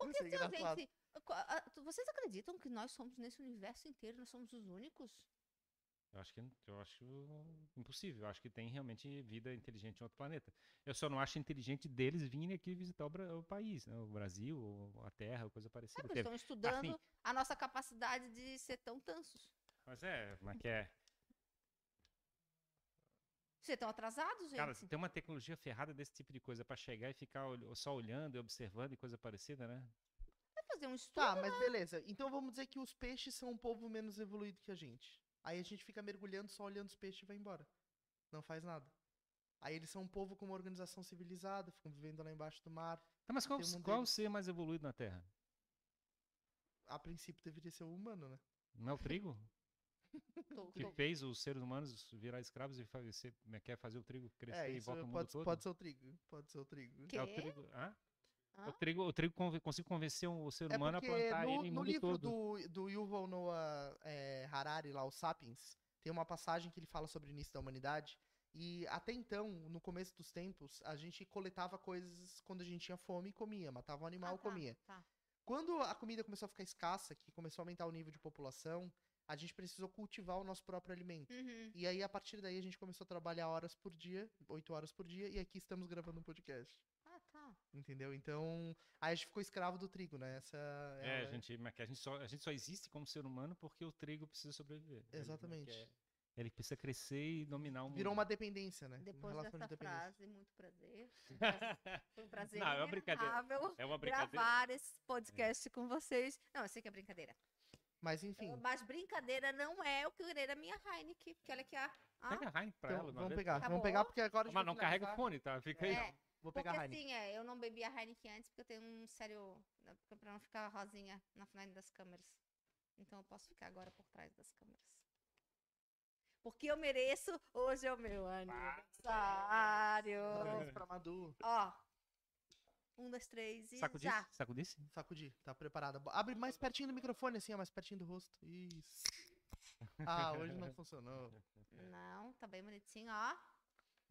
Gente, co- ah, vocês acreditam que nós somos nesse universo inteiro, nós somos os únicos? Eu acho que eu acho impossível. Eu acho que tem realmente vida inteligente em outro planeta. Eu só não acho inteligente deles virem aqui visitar o, o país, né? o Brasil, ou a Terra, ou coisa É, parecida. porque Teve- estão estudando assim- a nossa capacidade de ser tão tansos. Mas é, como é que é? Ser tão atrasados, gente. Cara, se tem uma tecnologia ferrada desse tipo de coisa pra chegar e ficar só olhando e observando e coisa parecida, né? Vai fazer um estudo. Tá, mas beleza. Então vamos dizer que os peixes são um povo menos evoluído que a gente. Aí a gente fica mergulhando, só olhando os peixes e vai embora. Não faz nada. Aí eles são um povo com uma organização civilizada, ficam vivendo lá embaixo do mar. Tá, mas qual, um qual o deles. ser mais evoluído na Terra? A princípio deveria ser o humano, né? Não é o trigo? Que fez os seres humanos virar escravos e fazer, como é que é, fazer o trigo crescer É, e volta no mundo pode, todo? pode ser o trigo. Pode ser o trigo. Que? É o trigo. Hã? Hã? O trigo, o trigo consigo convencer o ser É humano a plantar no, ele no no mundo livro todo. do, do Yuval Noah é, Harari, lá, o Sapiens, tem uma passagem que ele fala sobre o início da humanidade. E até então, no começo dos tempos, a gente coletava coisas quando a gente tinha fome e comia. Matava um animal Ah, e tá, comia. tá. Quando a comida começou a ficar escassa, que começou a aumentar o nível de população, a gente precisou cultivar o nosso próprio alimento. Uhum. E aí, a partir daí, a gente começou a trabalhar horas por dia, oito horas por dia, e aqui estamos gravando um podcast. Ah. Entendeu? Então, aí a gente ficou escravo do trigo, né? Essa É, a- a gente, mas que a, gente só, a gente só existe como ser humano porque o trigo precisa sobreviver. Exatamente. Ele, quer- ele precisa crescer e dominar o mundo. Virou uma dependência, né? Depois uma dessa de dependência. frase, muito prazer. Foi um prazer- Não, é uma brincadeira. É uma brincadeira. gravar esse podcast com vocês. Não, eu sei que é brincadeira. Mas enfim, Mas brincadeira não é o querer a minha Heineken, porque olha aqui, ó. ó. Pega a Heineken pra então, ela. vamos vez. pegar. Acabou? Vamos pegar porque agora a gente Mas não carrega o finalizar. fone, tá? Fica aí. É, Vou porque pegar a Heineken. assim, é, eu não bebi a Heineken antes porque eu tenho um sério. né, porque Pra não ficar rosinha na frente das câmeras. Então eu posso ficar agora por trás das câmeras. Porque eu mereço, hoje é o meu aniversário. Parabéns pra Madu. Ó. Um, dois, três e Sacudisse? já. Sacudisse? Sacudir, tá preparada. Abre mais pertinho do microfone, assim, ó, mais pertinho do rosto. Isso. Ah, hoje não funcionou. Não, tá bem bonitinho, ó.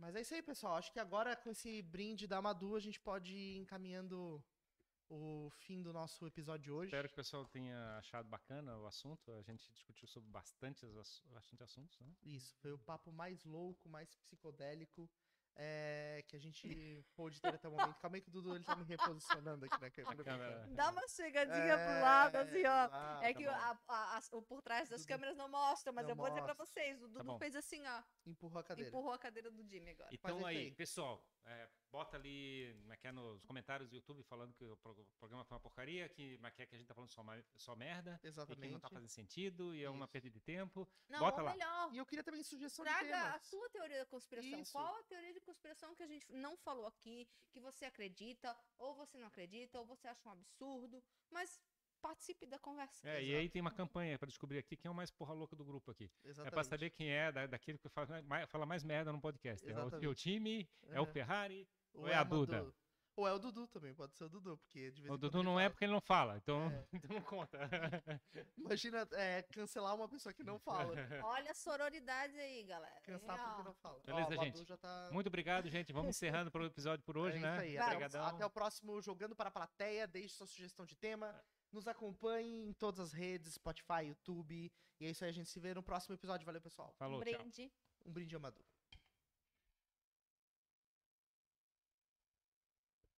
Mas é isso aí, pessoal. Acho que agora com esse brinde da Madu, a gente pode ir encaminhando o fim do nosso episódio de hoje. Espero que o pessoal tenha achado bacana o assunto. A gente discutiu sobre bastante, bastante assuntos, né? Isso, foi o papo mais louco, mais psicodélico é, que a gente pôde ter até o momento. Calma aí que o Dudu ele tá me reposicionando aqui na câmera. A câmera. Dá uma chegadinha pro lado, assim, ó. exato. É tá que a- a- as- o por trás das Dudu- câmeras não mostra, mas não eu vou dizer pra vocês. O Dudu bom. fez assim, ó. Empurrou a cadeira. Empurrou a cadeira do Jimmy agora. Então é aí, aí. pessoal, é, bota ali como é é, nos comentários do YouTube falando que o pro- programa foi uma porcaria, que, é que a gente tá falando só, só merda, e que Exatamente. não tá fazendo sentido, e é uma Isso. perda de tempo. Não, Bota lá. melhor, E eu queria também sugestão de traga a sua teoria da conspiração. Isso. Qual a teoria de conspiração que a gente não falou aqui, que você acredita, ou você não acredita, ou você acha um absurdo, mas participe da conversa. É, e aí tem uma campanha pra descobrir aqui quem é o mais porra louca do grupo aqui. Exatamente. É pra saber quem é da, daquele que fala mais, fala mais merda no podcast. É o, Exatamente. o time, é. o É. Ferrari. Ou ou é a Madu. Duda? Ou é o Dudu também, pode ser o Dudu, porque de vez O em quando Dudu não é fala. porque ele não fala, então, É. então não conta. Imagina é, cancelar uma pessoa que não fala. Olha a sororidade aí, galera. Cansar Ó. porque não fala. Beleza, Ó, o gente? Já tá... Muito obrigado, gente. Vamos encerrando pro episódio por hoje, é né? Isso aí. Até, Obrigadão. até o próximo Jogando para a Plateia. Deixe sua sugestão de tema. Nos acompanhe em todas as redes, Spotify, YouTube. E é isso aí, a gente se vê no próximo episódio. Valeu, pessoal. Falou, um tchau. brinde. Um brinde amador.